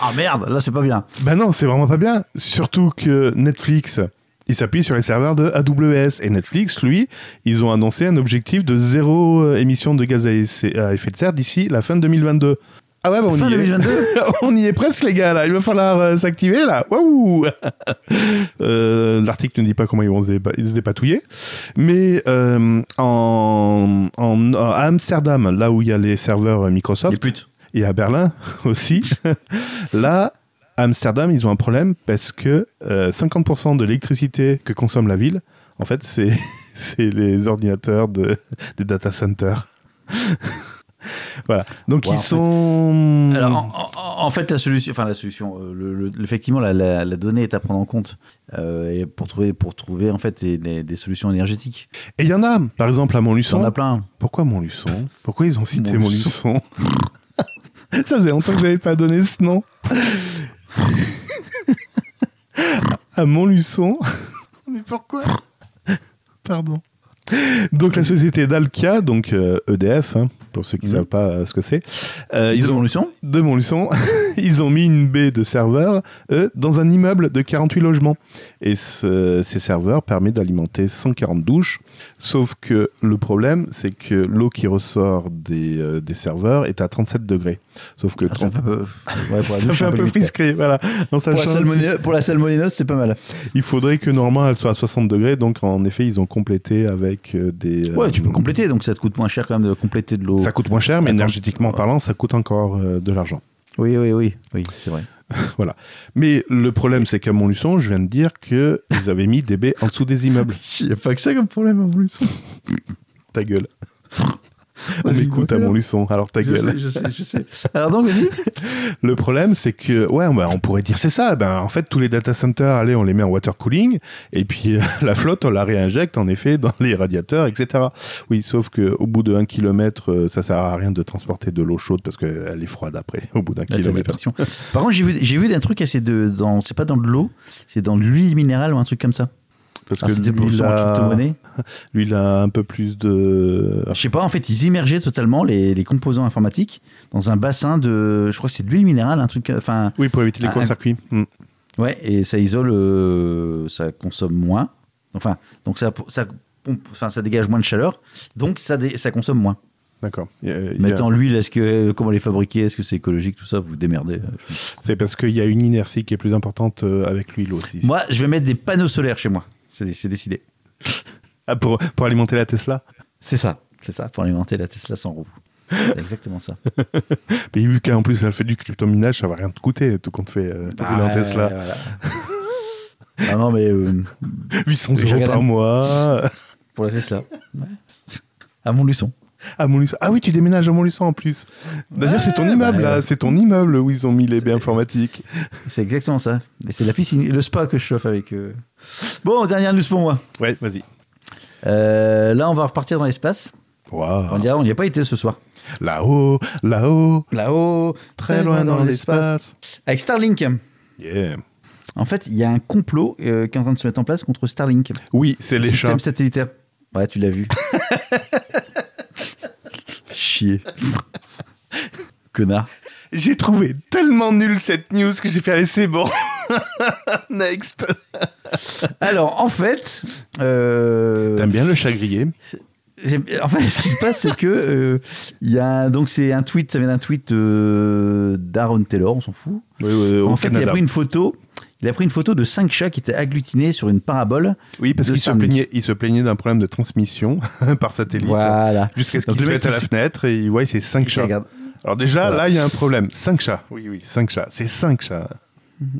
Ah merde, là c'est pas bien. Ben non, c'est vraiment pas bien. Surtout que Netflix, il s'appuie sur les serveurs de AWS. Et Netflix, lui, ils ont annoncé un objectif de zéro euh, émission de gaz à effet à effet de serre d'ici la fin de 2022. Ah ouais, bah on Fin y 2022 est. on y est presque, les gars, là. Il va falloir euh, s'activer, là. Waouh Euh, L'article ne dit pas comment ils vont se, dépa- se dépatouiller. Mais euh, en, en- à Amsterdam, là où il y a les serveurs Microsoft, Les putes. et à Berlin aussi. Là, à Amsterdam, ils ont un problème parce que euh, 50% de l'électricité que consomme la ville, en fait, c'est c'est les ordinateurs de, des data centers. voilà. Donc Ouais, en ils fait- sont. Alors en, en- en fait la solution, enfin la solution, euh, le- le- effectivement la, la- la donnée est à prendre en compte euh, et pour trouver pour trouver en fait des, des- des solutions énergétiques. Et il y en a, par exemple, à Il y en Montluçon. a plein. Pourquoi Montluçon? Pourquoi ils ont cité Montluçon. Montluçon? Ça faisait longtemps que j'avais pas donné ce nom. à Montluçon. Mais pourquoi? Pardon. Donc la société Dalkia, donc euh, EDF, hein, pour ceux qui ne Mhm. savent pas euh, ce que c'est, euh, Ils ils ont ont solution de Montluçon, ils ont mis une baie de serveurs eux, dans un immeuble de 48 logements. Et ce- ces serveurs permettent d'alimenter 140 douches. Sauf que le problème, c'est que l'eau qui ressort des, euh, des serveurs est à 37 degrés. Sauf que Ah, ça 30 fait un peu, ouais, pour la ça fait un peu frisqué, voilà. En Pour la, salmonelle- pour la salmonellose, c'est pas mal. il faudrait que normalement elle soit à 60 degrés, donc en effet ils ont complété avec euh, des. Ouais, tu peux euh, compléter, donc ça te coûte moins cher quand même de compléter de l'eau. Ça coûte moins cher, mais énergétiquement parlant, ça coûte encore euh, de l'argent. Oui, oui, oui, oui, c'est vrai. Mais le problème, c'est qu'à Montluçon, je viens de dire qu'ils avaient mis des baies en dessous des immeubles. Il n'y a pas que ça comme problème en plus. Ta gueule. On Vas-y, m'écoute à dis-moi. Montluçon, alors ta Je gueule. sais, je sais, je sais. Alors donc, vas-y. Le problème, c'est que, ouais, bah, on pourrait dire c'est ça. Ben, en fait, tous les data centers, allez, on les met en water cooling, et puis euh, la flotte, on la réinjecte en effet dans les radiateurs, etc. Oui, sauf que au bout de 1 km, ça sert à rien de transporter de l'eau chaude parce qu'elle est froide après, au bout d'un kilomètre. Par contre, j'ai vu, j'ai vu un truc assez de, dans, c'est pas dans de l'eau, c'est dans de l'huile minérale ou un truc comme ça. Parce Ah, que c'était pour lui, il a, crypto-monnaie. lui, il a un peu plus de. Je sais pas, en fait, ils immergeaient totalement les, les composants informatiques dans un bassin de, je crois que c'est de l'huile minérale, un truc, enfin, Oui, pour éviter les courts-circuits. Hmm. ouais, et ça isole, euh, ça consomme moins. Enfin, donc ça, ça, pompe- enfin, ça dégage moins de chaleur, donc ça, dé- ça consomme moins. D'accord. Y a- Mettant l'huile, est-ce que, comment les fabriquer, est-ce que c'est écologique, tout ça, vous démerdez. C'est parce qu'il y a une inertie qui est plus importante euh, avec l'huile aussi. Moi, je vais mettre des panneaux solaires chez moi. C'est décidé. Ah, pour, pour alimenter la Tesla? C'est ça, c'est ça, pour alimenter la Tesla sans roue. Exactement ça. Mais vu qu'en plus elle fait du crypto-minage, ça va rien te coûter, tout compte fait euh, Bah, en Tesla. voilà. ah non, mais euh, 800 je euros par mois. pour la Tesla. Ouais. À Montluçon. À Montluçon. Ah oui, tu déménages à Montluçon en plus. D'ailleurs, c'est ton immeuble, bah, là. C'est ton immeuble où ils ont mis les baies informatiques. C'est exactement ça. Et c'est la piscine, le spa que je chauffe avec. euh. Bon, dernière news pour moi. Ouais, vas-y. Euh, là, on va repartir dans l'espace. Waouh. On n'y a pas été ce soir. Là-haut, là-haut, Là-haut, très loin dans l'espace. Avec Starlink. Yeah. En fait, il y a un complot euh, qui est en train de se mettre en place contre Starlink. Oui, c'est Le les chats. système satellitaire. Ouais, tu l'as vu. Chier. Connard. J'ai trouvé tellement nulle cette news que j'ai fait, c'est bon. Next. Alors, en fait, euh, T'aimes bien le chat grillé En fait, ce qui se passe, c'est que euh, il y a donc c'est un tweet, ça vient d'un tweet euh, d'Aaron Taylor, on s'en fout. Oui, oui, en fait, il a Canada. pris une photo. Il a pris une photo de cinq chats qui étaient agglutinés sur une parabole. Oui, parce qu'il se plaignait, il se plaignait d'un problème de transmission par satellite. Voilà. Jusqu'à ce qu'il se mette à la fenêtre et il voit c'est 5 il chats. Alors déjà, Voilà. là, il y a un problème. 5 chats. Oui, oui, 5 chats. C'est 5 chats.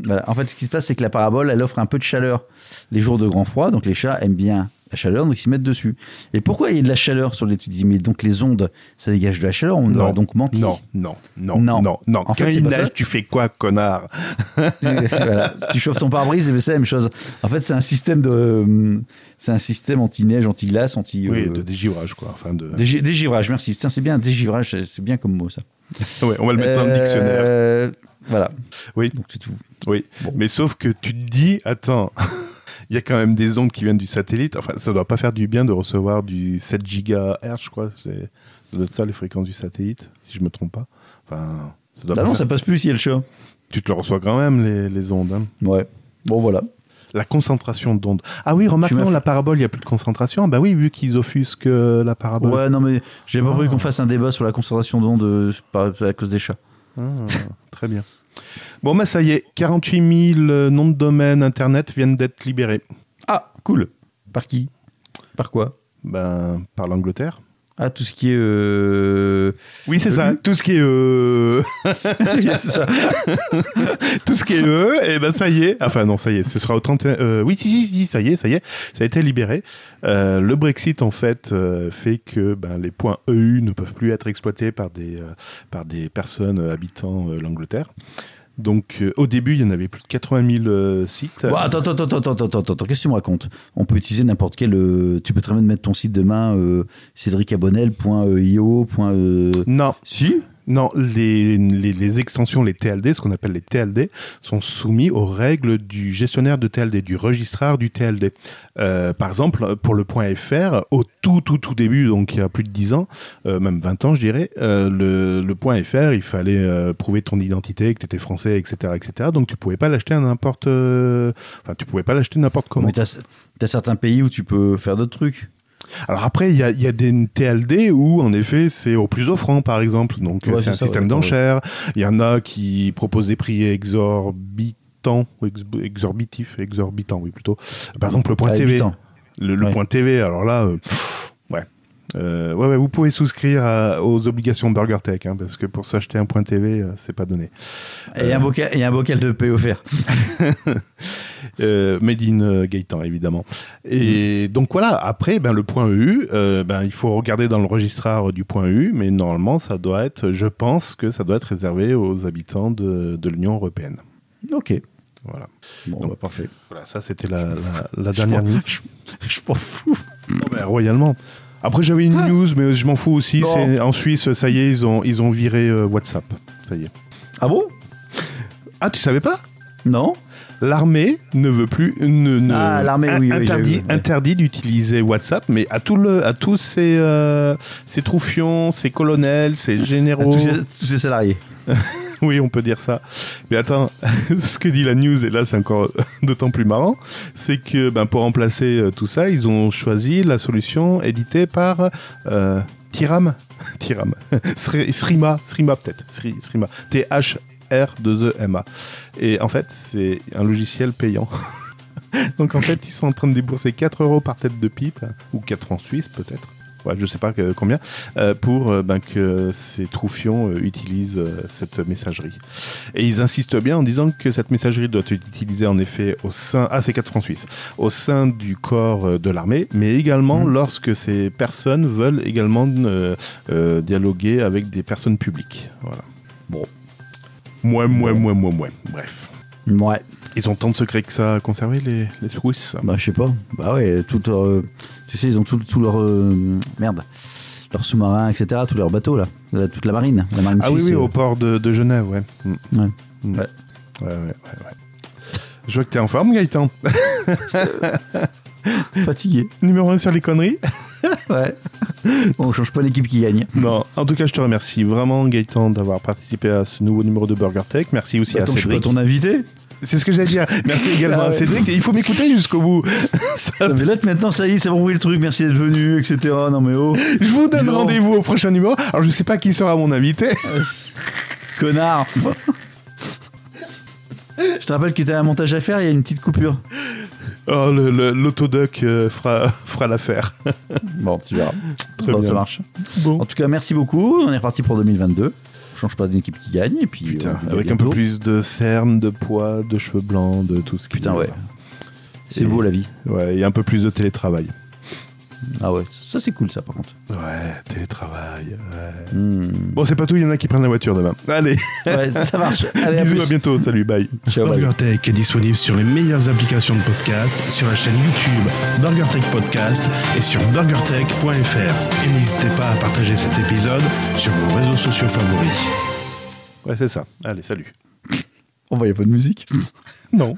Voilà. En fait, ce qui se passe, c'est que la parabole, elle offre un peu de chaleur les jours de grand froid. Donc les chats aiment bien la chaleur, donc ils se mettent dessus. Et pourquoi il y a de la chaleur sur l'étude 10 000 Donc les ondes, ça dégage de la chaleur. On Non. aurait donc menti. Non, non, non, Non. non, non. En fait, Quand c'est il ça. tu fais quoi, connard? Voilà. Tu chauffes ton pare-brise, c'est la même chose. En fait, c'est un système de, c'est un système anti-neige, anti-glace, anti. Oui, euh, de dégivrage, quoi. Enfin, de... dégi- dégivrage. Merci. Putain, c'est bien dégivrage. C'est bien comme mot ça. Ouais, on va le mettre dans le dictionnaire. Euh, Voilà. Oui, Donc c'est tout. oui. Bon. Mais sauf que tu te dis, attends, il y a quand même des ondes qui viennent du satellite. Enfin, ça doit pas faire du bien de recevoir du 7 gigahertz, je crois. Ça doit être ça, les fréquences du satellite, si je me trompe pas. Enfin, ça doit Bah pas non, faire- ça passe plus si elle chat. Tu te le reçois quand même, les, les ondes. hein. Ouais. Bon voilà. La concentration d'ondes. Ah oui, remarque, non, la parabole, il n'y a plus de concentration. Bah oui, vu qu'ils offusquent euh, la parabole. Ouais, non mais j'ai pas Ah. prévu qu'on fasse un débat sur la concentration d'ondes euh, à cause des chats. Ah, très bien. Bon, bah ça y est, 48 000 euh, noms de domaine internet viennent d'être libérés. Ah, cool. Par qui? Par quoi? Ben, par l'Angleterre. Ah, tout ce qui est. Euh... Oui, c'est ça. Tout ce qui est euh, c'est ça. tout ce qui est euh, et ben ça y est. Enfin non, ça y est, ce sera au 31 euh, oui, si, si, si, ça y est, ça y est, ça a été libéré. Euh, le Brexit en fait euh, fait que ben les points EU ne peuvent plus être exploités par des euh, par des personnes habitant l'Angleterre. Donc euh, au début, il y en avait plus de 80 000 euh, sites. Bon, attends, attends, attends, attends, attends, attends, qu'est-ce que tu me racontes? On peut utiliser n'importe quel. euh, tu peux très bien mettre ton site demain, cédricabonnel.io. Non, Si? Non, les, extensions, les TLD, ce qu'on appelle les TLD, sont soumis aux règles du gestionnaire de TLD, du registraire du TLD. Euh, par exemple, pour le point .fr, au tout, tout, tout début, donc il y a plus de 10 ans, euh, même 20 ans, je dirais, euh, le, point .fr, il fallait prouver ton identité, que tu étais français, etc., etc. Donc tu pouvais pas l'acheter à n'importe... Enfin, tu pouvais pas l'acheter n'importe comment. Mais t'as as certains pays où tu peux faire d'autres trucs. Alors après, il y a, il y a des TLD où, en effet, c'est au plus offrant, par exemple. Donc, Ouais, c'est un ça, système ouais, d'enchères. Il y en a qui proposent des prix exorbitants, ex- exorbitifs, exorbitants, oui, plutôt. Par exemple, le point Ah, TV. habitant. Le, point TV, alors là, euh, pff. Euh, ouais, ouais, vous pouvez souscrire à- aux obligations Burger Tech, hein, parce que pour s'acheter un point TV, euh, c'est pas donné. Et, un bocal, et un bocal de paix offert. Euh, made in euh, Gaëtan, évidemment. Et donc voilà, après, ben, le point EU, euh, ben, il faut regarder dans le registraire du point EU, mais normalement, ça doit être, je pense que ça doit être réservé aux habitants de, de l'Union Européenne. Ok. Voilà. Bon, Donc, bah, parfait. Voilà, ça c'était la, la, la dernière news. Je, je m'en fous. Non, mais royalement. Après, j'avais une news, mais je m'en fous aussi. C'est en Suisse, ça y est, ils ont, ils ont viré euh, WhatsApp. Ça y est. Ah bon? Ah, tu savais pas? Non L'armée ne veut plus. Ne, ne- Ah, l'armée, oui, oui, interdit, j'ai vu, ouais. interdit d'utiliser WhatsApp, mais à, tout le, à tous ces, euh, ces troufions, ces colonels, ces généraux. tous, ces, tous ces salariés. Oui, on peut dire ça. Mais attends, ce que dit la news, et là c'est encore d'autant plus marrant, c'est que ben, pour remplacer euh, tout ça, ils ont choisi la solution éditée par euh, Tiram. Tiram. Sri- Srima, Srima peut-être. Sri- Srima. T-H-R-2-E-M-A. Et en fait, c'est un logiciel payant. Donc en fait, ils sont en train de débourser 4 euros par tête de pipe, ou 4 francs suisses peut-être. Ouais, je sais pas que- combien, euh, pour euh, ben, que ces troufions euh, utilisent cette messagerie. Et ils insistent bien en disant que cette messagerie doit être utilisée en effet au sein, ah c'est 4 francs suisses, au sein du corps de l'armée, mais également Mhm. lorsque ces personnes veulent également dialoguer avec des personnes publiques. Voilà. Bon. Moins, moins, moins, moins, moins. Bref. Ouais. Ils ont tant de secrets que ça à conserver, les, les Suisses? Bah, je sais pas. Bah ouais, tout euh, tu sais, ils ont tout, tout leur. euh, merde. Leurs sous-marins, etc., tous leurs bateaux, là. La- toute la marine. La marine Ah oui, suisse. oui, euh, au port de, de Genève, ouais. Mm. Ouais. Mm. Ouais. Ouais, ouais, ouais. Je vois que t'es en forme, Gaëtan. Fatigué. Numéro 1 sur les conneries Ouais. Bon, on change pas l'équipe qui gagne. Non, en tout cas, je te remercie vraiment, Gaëtan, d'avoir participé à ce nouveau numéro de Burger Tech. Merci aussi à Attends, je suis pas ton invité C'est ce que j'allais dire. Merci également Ah ouais. Cédric. Il faut m'écouter jusqu'au bout. Ça- Mais là, maintenant, ça y est, ça va ouvrir le truc. Merci d'être venu, etc. Non, mais oh, je vous donne rendez-vous au prochain numéro. Alors, je sais pas qui sera mon invité. connard. Je te rappelle que tu as un montage à faire, il y a une petite coupure. Oh, l'autodoc euh, fera, fera l'affaire. Bon, tu verras. Très Bon, bien. ça marche. Bon. En tout cas, merci beaucoup. On est reparti pour 2022. Change pas d'une équipe qui gagne. Et puis, Putain, euh, avec un peu plus de cernes, de poids, de cheveux blancs, de tout ce qui. Putain, ouais. C'est Et- beau la vie. Ouais, et un peu plus de télétravail. Ah ouais, ça c'est cool ça par contre. Ouais, télétravail. ouais. Hmm. Bon, c'est pas tout, il y en a qui prennent la voiture demain. Allez, Ouais, ça marche. Allez, à bisous, à bientôt, salut, bye. Ciao, bye. BurgerTech est disponible sur les meilleures applications de podcast, sur la chaîne YouTube BurgerTech Podcast et sur burgertech.fr. Et n'hésitez pas à partager cet épisode sur vos réseaux sociaux favoris. Ouais, c'est ça. Allez, salut. On va, y a pas de musique? Non.